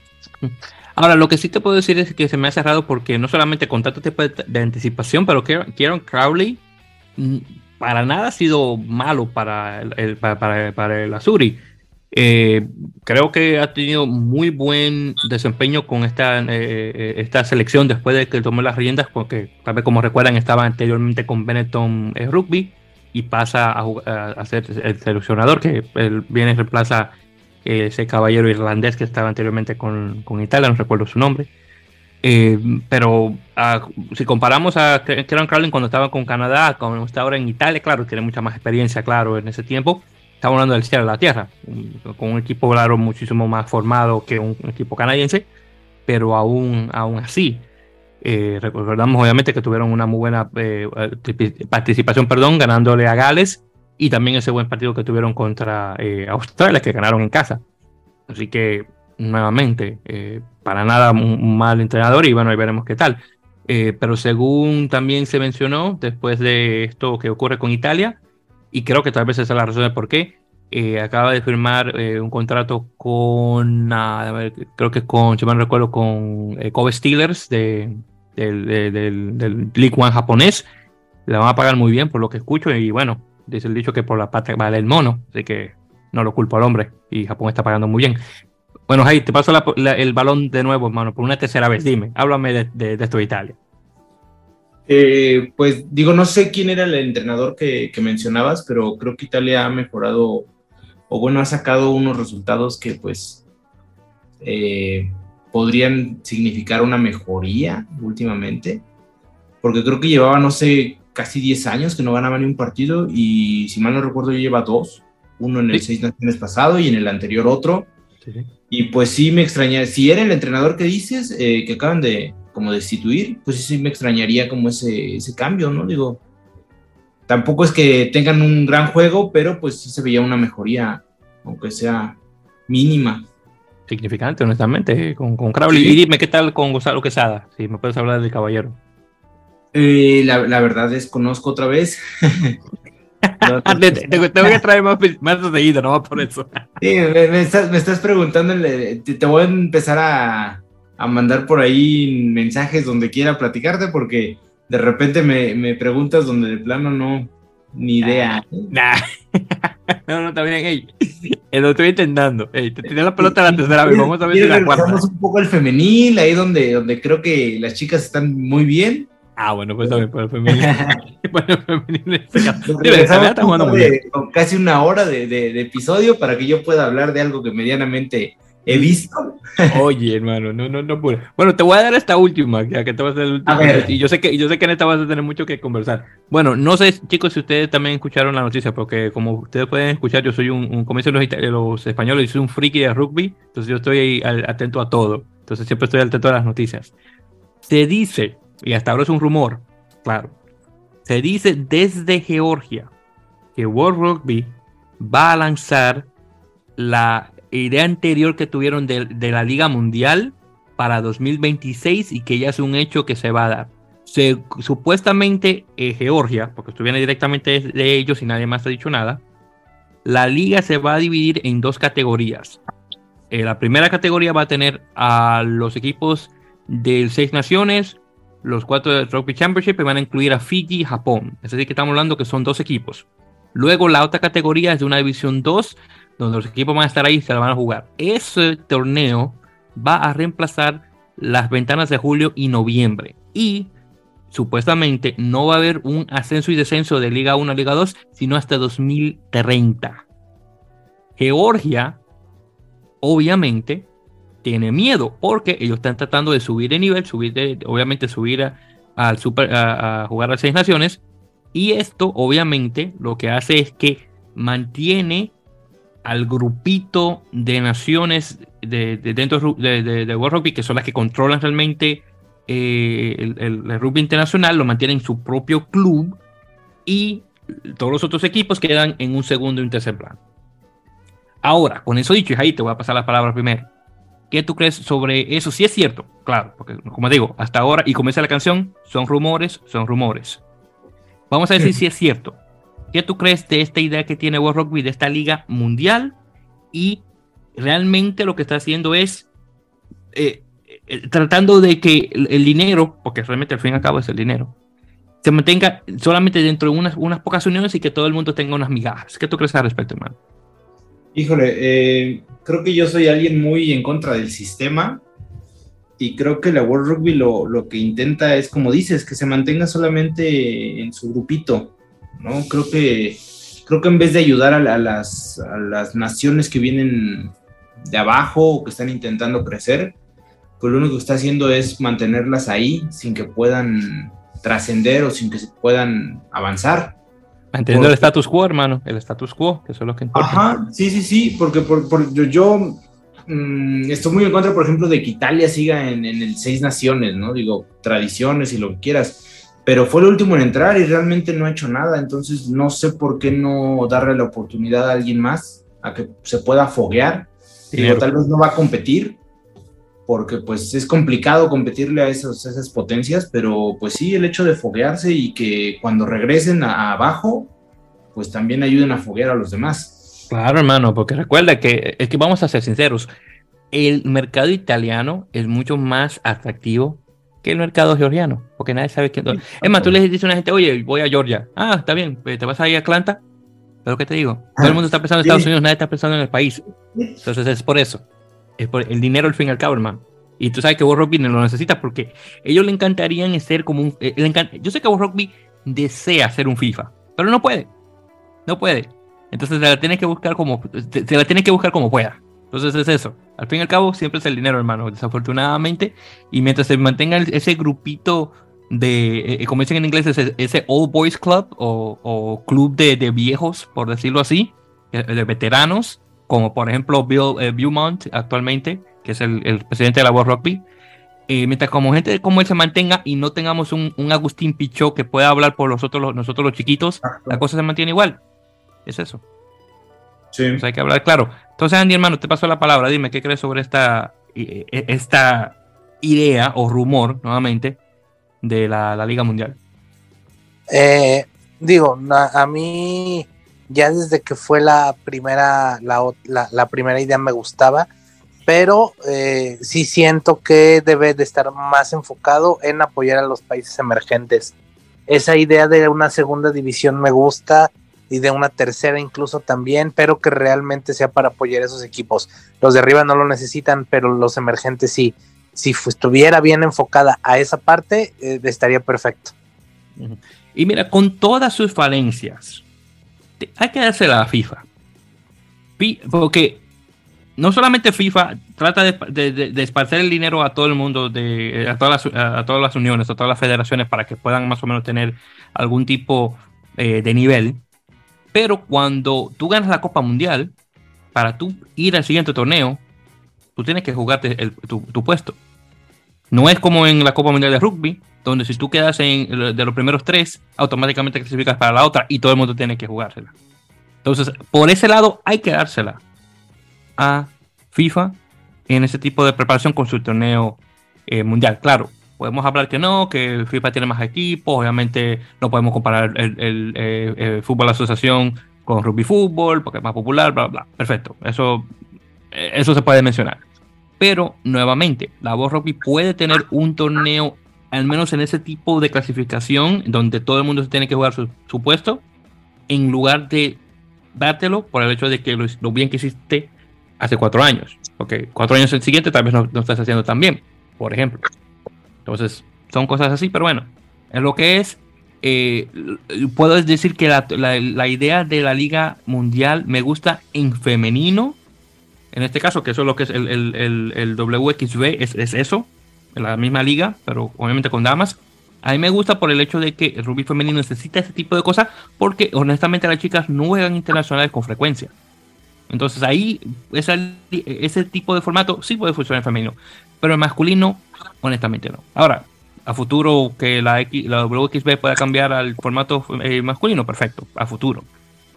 Ahora, lo que sí te puedo decir es que se me ha cerrado porque no solamente con tanto tiempo de, anticipación, pero Kieron Crowley mm, para nada ha sido malo para el, para, para, el Azuri. Eh, creo que ha tenido muy buen desempeño con esta, eh, esta selección después de que tomó las riendas, porque tal vez como recuerdan estaba anteriormente con Benetton eh, Rugby y pasa a, ser el seleccionador que él viene y reemplaza ese caballero irlandés que estaba anteriormente con, con Italia, no recuerdo su nombre. Eh, pero si comparamos a Kieran Crowley cuando estaba con Canadá, como está ahora en Italia, claro, tiene mucha más experiencia, claro, en ese tiempo. Estamos hablando del cielo a la tierra, con un equipo, claro, muchísimo más formado que un, equipo canadiense, pero aún, aún así, eh, recordamos obviamente que tuvieron una muy buena eh, participación, perdón, ganándole a Gales y también ese buen partido que tuvieron contra Australia, que ganaron en casa. Así que nuevamente, eh, para nada un, mal entrenador y bueno, ahí veremos qué tal. Eh, pero según también se mencionó, después de esto que ocurre con Italia, y creo que tal vez esa es la razón de por qué, eh, acaba de firmar un contrato con, ah, creo que con, si mal no recuerdo, con Kobe Steelers de, del, del, League One japonés. Le van a pagar muy bien por lo que escucho y bueno, dice el dicho que por la patria vale el mono, así que no lo culpo al hombre y Japón está pagando muy bien. Bueno, Jai, te paso el balón de nuevo, hermano, por una tercera vez. Dime, háblame de, esto de Italia. Eh, pues digo, no sé quién era el entrenador que, mencionabas, pero creo que Italia ha mejorado, o bueno, ha sacado unos resultados que pues eh, podrían significar una mejoría últimamente, porque creo que llevaba, no sé, casi 10 años que no ganaba ni un partido y si mal no recuerdo yo lleva dos, uno en el Seis Naciones pasado y en el anterior otro. Sí. Y pues sí me extrañaría, si era el entrenador que dices, eh, que acaban de como destituir, pues sí me extrañaría como ese, ese cambio, ¿no? Digo, tampoco es que tengan un gran juego, pero pues sí se veía una mejoría, aunque sea mínima. Significante, honestamente, con, con Crowley. Y dime, ¿qué tal con Gonzalo Quesada? Si me puedes hablar del caballero. Eh, la, la, verdad desconozco otra vez. te, voy a traer más, más seguido, no por eso. Sí, me, estás, preguntando, te, voy a empezar a, a, mandar por ahí mensajes donde quiera platicarte porque de repente me, me preguntas donde de plano no, ni idea. no, no, está bien, hey. Eh, lo estoy intentando. te tiré la pelota la tercera vez. Vamos a ver si la cuarta. un poco el femenil, ahí donde, donde creo que las chicas están muy bien. Ah, bueno, pues también por el femenino. bueno, el femenino está jugando muy bien. Con casi una hora de, de, episodio para que yo pueda hablar de algo que medianamente he visto. Oye, hermano, no, no, no pude. Bueno, te voy a dar esta última, ya que te vas a hacer el Y yo sé que, yo sé que en esta vas a tener mucho que conversar. Bueno, no sé, chicos, si ustedes también escucharon la noticia, porque como ustedes pueden escuchar, yo soy un, un como dicen los, los españoles, yo soy un friki de rugby, entonces yo estoy atento a todo. Entonces siempre estoy atento a las noticias. Se dice y hasta ahora es un rumor, claro, se dice desde Georgia que World Rugby va a lanzar la idea anterior que tuvieron de, la Liga Mundial para 2026 y que ya es un hecho que se va a dar. Supuestamente eh, Georgia, porque esto viene directamente de ellos y nadie más ha dicho nada, la liga se va a dividir en dos categorías. Eh, la primera categoría va a tener a los equipos de seis naciones, los cuatro de Rugby Championship van a incluir a Fiji y Japón. Es decir, que estamos hablando que son dos equipos. Luego la otra categoría es de una división 2, donde los equipos van a estar ahí y se la van a jugar. Ese torneo va a reemplazar las ventanas de julio y noviembre. Y supuestamente no va a haber un ascenso y descenso de Liga 1 a Liga 2, sino hasta 2030. Georgia, obviamente, tiene miedo porque ellos están tratando de subir de nivel, subir de, obviamente subir a, al super, a, jugar a seis naciones y esto obviamente lo que hace es que mantiene al grupito de naciones de, dentro de, World Rugby que son las que controlan realmente eh, el, el, rugby internacional, lo mantienen en su propio club y todos los otros equipos quedan en un segundo y un tercer plano. Ahora, con eso dicho, y ahí te voy a pasar las palabras primero. ¿Qué tú crees sobre eso? Si es cierto, claro, porque como digo, hasta ahora, y comienza la canción, son rumores, son rumores. Vamos a decir si es cierto. ¿Qué tú crees de esta idea que tiene World Rugby de esta liga mundial? Y realmente lo que está haciendo es eh, eh, tratando de que el, dinero, porque realmente al fin y al cabo es el dinero, se mantenga solamente dentro de unas, unas pocas uniones y que todo el mundo tenga unas migajas. ¿Qué tú crees al respecto, hermano? Híjole, eh, creo que yo soy alguien muy en contra del sistema y creo que la World Rugby lo, lo, que intenta es, como dices, que se mantenga solamente en su grupito, ¿no? Creo que, creo que en vez de ayudar a, las, a las naciones que vienen de abajo o que están intentando crecer, pues lo único que está haciendo es mantenerlas ahí sin que puedan trascender o sin que se puedan avanzar. Manteniendo el status quo, hermano, el status quo, que eso es lo que importa. Ajá, sí, sí, sí, porque por, por, yo Mm, estoy muy en contra, por ejemplo, de que Italia siga en, el Seis Naciones, ¿no? Digo, tradiciones y lo que quieras, pero fue el último en entrar y realmente no ha hecho nada, entonces no sé por qué no darle la oportunidad a alguien más a que se pueda foguear. Digo, tal vez no va a competir, porque pues es complicado competirle a, esos, esas potencias, pero pues sí, el hecho de foguearse y que cuando regresen abajo, pues también ayuden a foguear a los demás. Claro, hermano, porque recuerda que es que vamos a ser sinceros, el mercado italiano es mucho más atractivo que el mercado georgiano, porque nadie sabe quién. Es más, tú le dices a una gente, oye, voy a Georgia. Ah, está bien, pues, te vas a ir a Atlanta. Pero ¿qué te digo? Todo el mundo está pensando en Estados Unidos, nadie está pensando en el país. Entonces es por eso. Es por el dinero al fin y al cabo, hermano. Y tú sabes que World Rugby lo necesita porque ellos le encantarían ser como un. Eh, yo sé que World Rugby desea ser un FIFA, pero no puede. No puede. Entonces se la tiene que buscar como, se la tiene que buscar como pueda. Entonces es eso. Al fin y al cabo, siempre es el dinero, hermano, desafortunadamente. Y mientras se mantenga ese grupito de, eh, eh, como dicen en inglés, ese, ese Old Boys Club o, club de, viejos, por decirlo así, eh, de veteranos, como por ejemplo Bill Beaumont actualmente, que es el, presidente de la World Rugby. mientras como gente como él se mantenga y no tengamos un, Agustín Pichot que pueda hablar por nosotros, nosotros los chiquitos, la cosa se mantiene igual. Es eso. Sí. hay que hablar claro. Entonces, Andy, hermano, te paso la palabra. Dime, ¿qué crees sobre esta, e, esta idea o rumor, nuevamente, de la, Liga Mundial? Eh, digo, a, mí ya desde que fue la primera, la, primera idea me gustaba, pero eh, sí siento que debe de estar más enfocado en apoyar a los países emergentes. Esa idea de una segunda división me gusta, y de una tercera incluso también, pero que realmente sea para apoyar esos equipos. Los de arriba no lo necesitan, pero los emergentes sí. Si estuviera bien enfocada a esa parte, eh, estaría perfecto. Y mira, con todas sus falencias, hay que dársela a FIFA. Porque no solamente FIFA trata de, esparcer el dinero a todo el mundo, de, a, todas las, uniones, a todas las federaciones, para que puedan más o menos tener algún tipo eh, de nivel, pero cuando tú ganas la Copa Mundial, para tú ir al siguiente torneo, tú tienes que jugarte tu, puesto. No es como en la Copa Mundial de Rugby, donde si tú quedas en de los primeros tres, automáticamente clasificas para la otra y todo el mundo tiene que jugársela. Entonces, por ese lado hay que dársela a FIFA en ese tipo de preparación con su torneo eh, mundial. Claro, podemos hablar que no, que FIFA tiene más equipos, obviamente no podemos comparar el, eh, fútbol asociación con rugby fútbol, porque es más popular, bla, bla, perfecto, eso, eh, eso se puede mencionar. Pero nuevamente, la voz rugby puede tener un torneo, al menos en ese tipo de clasificación, donde todo el mundo tiene que jugar su, puesto, en lugar de dártelo por el hecho de que lo, bien que hiciste hace cuatro años. Ok, cuatro años el siguiente tal vez no, no estás haciendo tan bien, por ejemplo. Entonces, son cosas así, pero bueno, en lo que es, eh, puedo decir que la, idea de la Liga Mundial me gusta en femenino, en este caso, que eso es lo que es el, el, WXB, es, es, eso, la misma liga, pero obviamente con damas. A mí me gusta por el hecho de que el rugby femenino necesita ese tipo de cosas, porque honestamente las chicas no juegan internacionales con frecuencia. Entonces ahí ese tipo de formato sí puede funcionar en femenino, pero en masculino honestamente no. Ahora, a futuro que la, X, la WXB pueda cambiar al formato eh, masculino, perfecto, a futuro.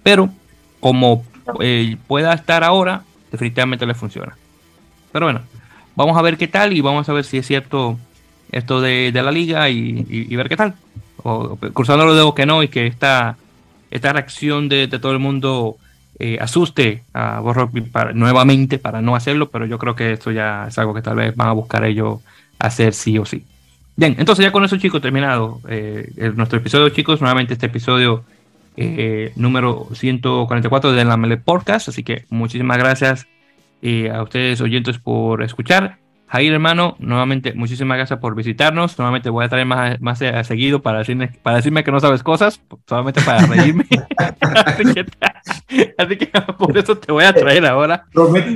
Pero como eh, pueda estar ahora, definitivamente le funciona. Pero bueno, vamos a ver qué tal y vamos a ver si es cierto esto de, la liga y, ver qué tal. O, cruzando los dedos que no y que esta, esta reacción de, todo el mundo eh, asuste a Rugby para, nuevamente para no hacerlo, pero yo creo que esto ya es algo que tal vez van a buscar ellos hacer sí o sí. Bien, entonces ya con eso chicos terminado eh, nuestro episodio chicos, nuevamente este episodio eh, número 144 de la Mele Podcast, así que muchísimas gracias a ustedes oyentes por escuchar. Jair, hermano, nuevamente muchísimas gracias por visitarnos. Nuevamente voy a traer más, más seguido para decirme, para decirme que no sabes cosas, solamente para reírme. así, que, por eso te voy a traer ahora.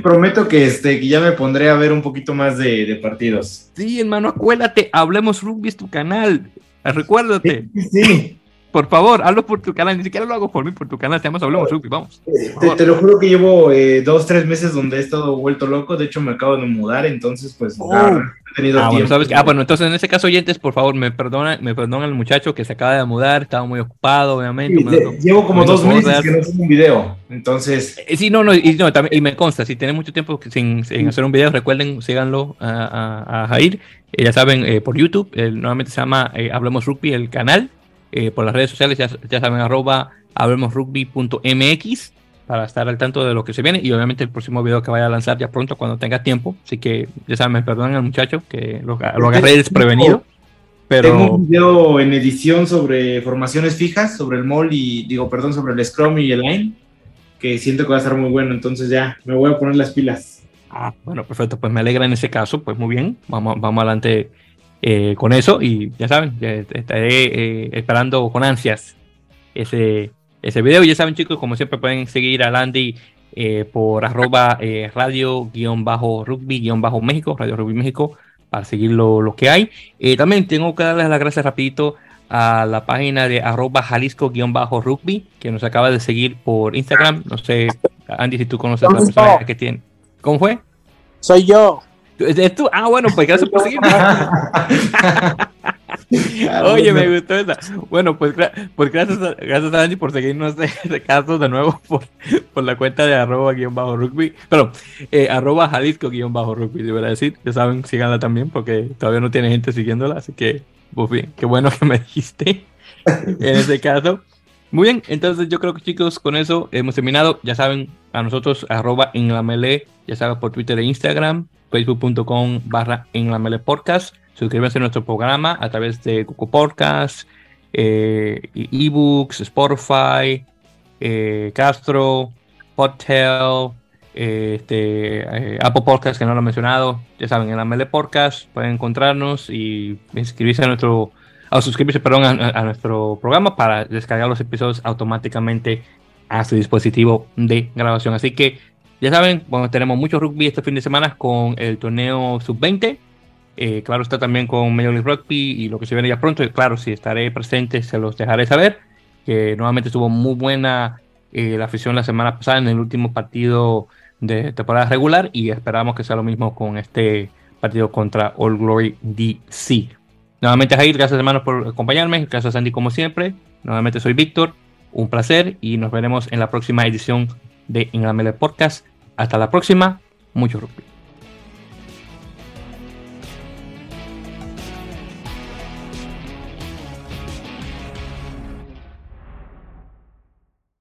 Prometo, que, este, que ya me pondré a ver un poquito más de, partidos. Sí, hermano, acuérdate, Hablemos Rugby es tu canal. Recuérdate. Sí, sí. Por favor, hazlo por tu canal. Ni siquiera lo hago por mí, por tu canal. Te llama Hablemos Rugby, vamos. Te, lo juro que llevo eh, dos, tres meses donde he estado vuelto loco. De hecho, me acabo de mudar, entonces, pues, oh. he tenido ah, tiempo. Bueno, ah, bueno, entonces en ese caso, oyentes, por favor, me perdona, me perdona el muchacho que se acaba de mudar. Estaba muy ocupado, obviamente. llevo como dos meses que no hago un video, entonces. Eh, sí, no, no, y, no, también, y me consta, si tienen mucho tiempo sin, sin hacer un video, recuerden, síganlo a, a, Jair. Eh, ya saben, por YouTube, nuevamente se llama Hablemos Rugby, el canal. Eh, por las redes sociales, ya, saben, arroba hablemosrugby.mx para estar al tanto de lo que se viene y obviamente el próximo video que vaya a lanzar ya pronto cuando tenga tiempo. Así que ya saben, me perdonen al muchacho que lo, lo agarré desprevenido. Pero... Tengo un video en edición sobre formaciones fijas, sobre el mall y digo, perdón, sobre el Scrum y el Line, que siento que va a estar muy bueno. Entonces ya me voy a poner las pilas. Ah, bueno, perfecto. Pues me alegra en ese caso. Pues muy bien. Vamos, vamos adelante eh, con eso y ya saben, estaré eh, esperando con ansias ese, ese video. Y ya saben chicos, como siempre pueden seguir a Landy eh, por arroba radio-rugby-méxico, Radio Rugby México, para seguir lo, que hay. también tengo que darles las gracias rapidito a la página de arroba jalisco-rugby, que nos acaba de seguir por Instagram. No sé, Andy, si tú conoces a la persona que tiene. ¿Cómo fue? Soy yo. ¿Es tú? Ah, bueno, pues gracias por seguirme. Oye, me gustó esa. Bueno, pues, pues gracias, a, gracias a por seguirnos de, de caso de nuevo por, por, la cuenta de arroba guion bajo rugby. Pero, eh, arroba jalisco guion bajo rugby, debería decir. Ya saben, síganla también porque todavía no tiene gente siguiéndola. Así que, pues bien, qué bueno que me dijiste en ese caso. Muy bien, entonces yo creo que chicos, con eso hemos terminado. Ya saben, a nosotros, arroba en la melee, ya saben, por Twitter e Instagram facebook.com barra en la mele podcast. Suscríbanse a nuestro programa a través de Google Podcast, eh, ebooks, Spotify, eh, Castro, Hotel, eh, este, Apple Podcast, que no lo he mencionado. Ya saben, en la Mele Podcast pueden encontrarnos y inscribirse a nuestro, a suscribirse, perdón, a, nuestro programa para descargar los episodios automáticamente a su dispositivo de grabación. Así que ya saben, bueno, tenemos mucho rugby este fin de semana con el torneo sub-20. Eh, claro, está también con Major League Rugby y lo que se viene ya pronto. Y claro, si estaré presente, se los dejaré saber. Que nuevamente estuvo muy buena eh, la afición la semana pasada en el último partido de temporada regular. Y esperamos que sea lo mismo con este partido contra All Glory DC. Nuevamente, Jair, gracias hermanos por acompañarme. Gracias, Sandy, como siempre. Nuevamente, soy Víctor. Un placer y nos veremos en la próxima edición de Ingramele Podcast. Hasta la próxima. Mucho rugby.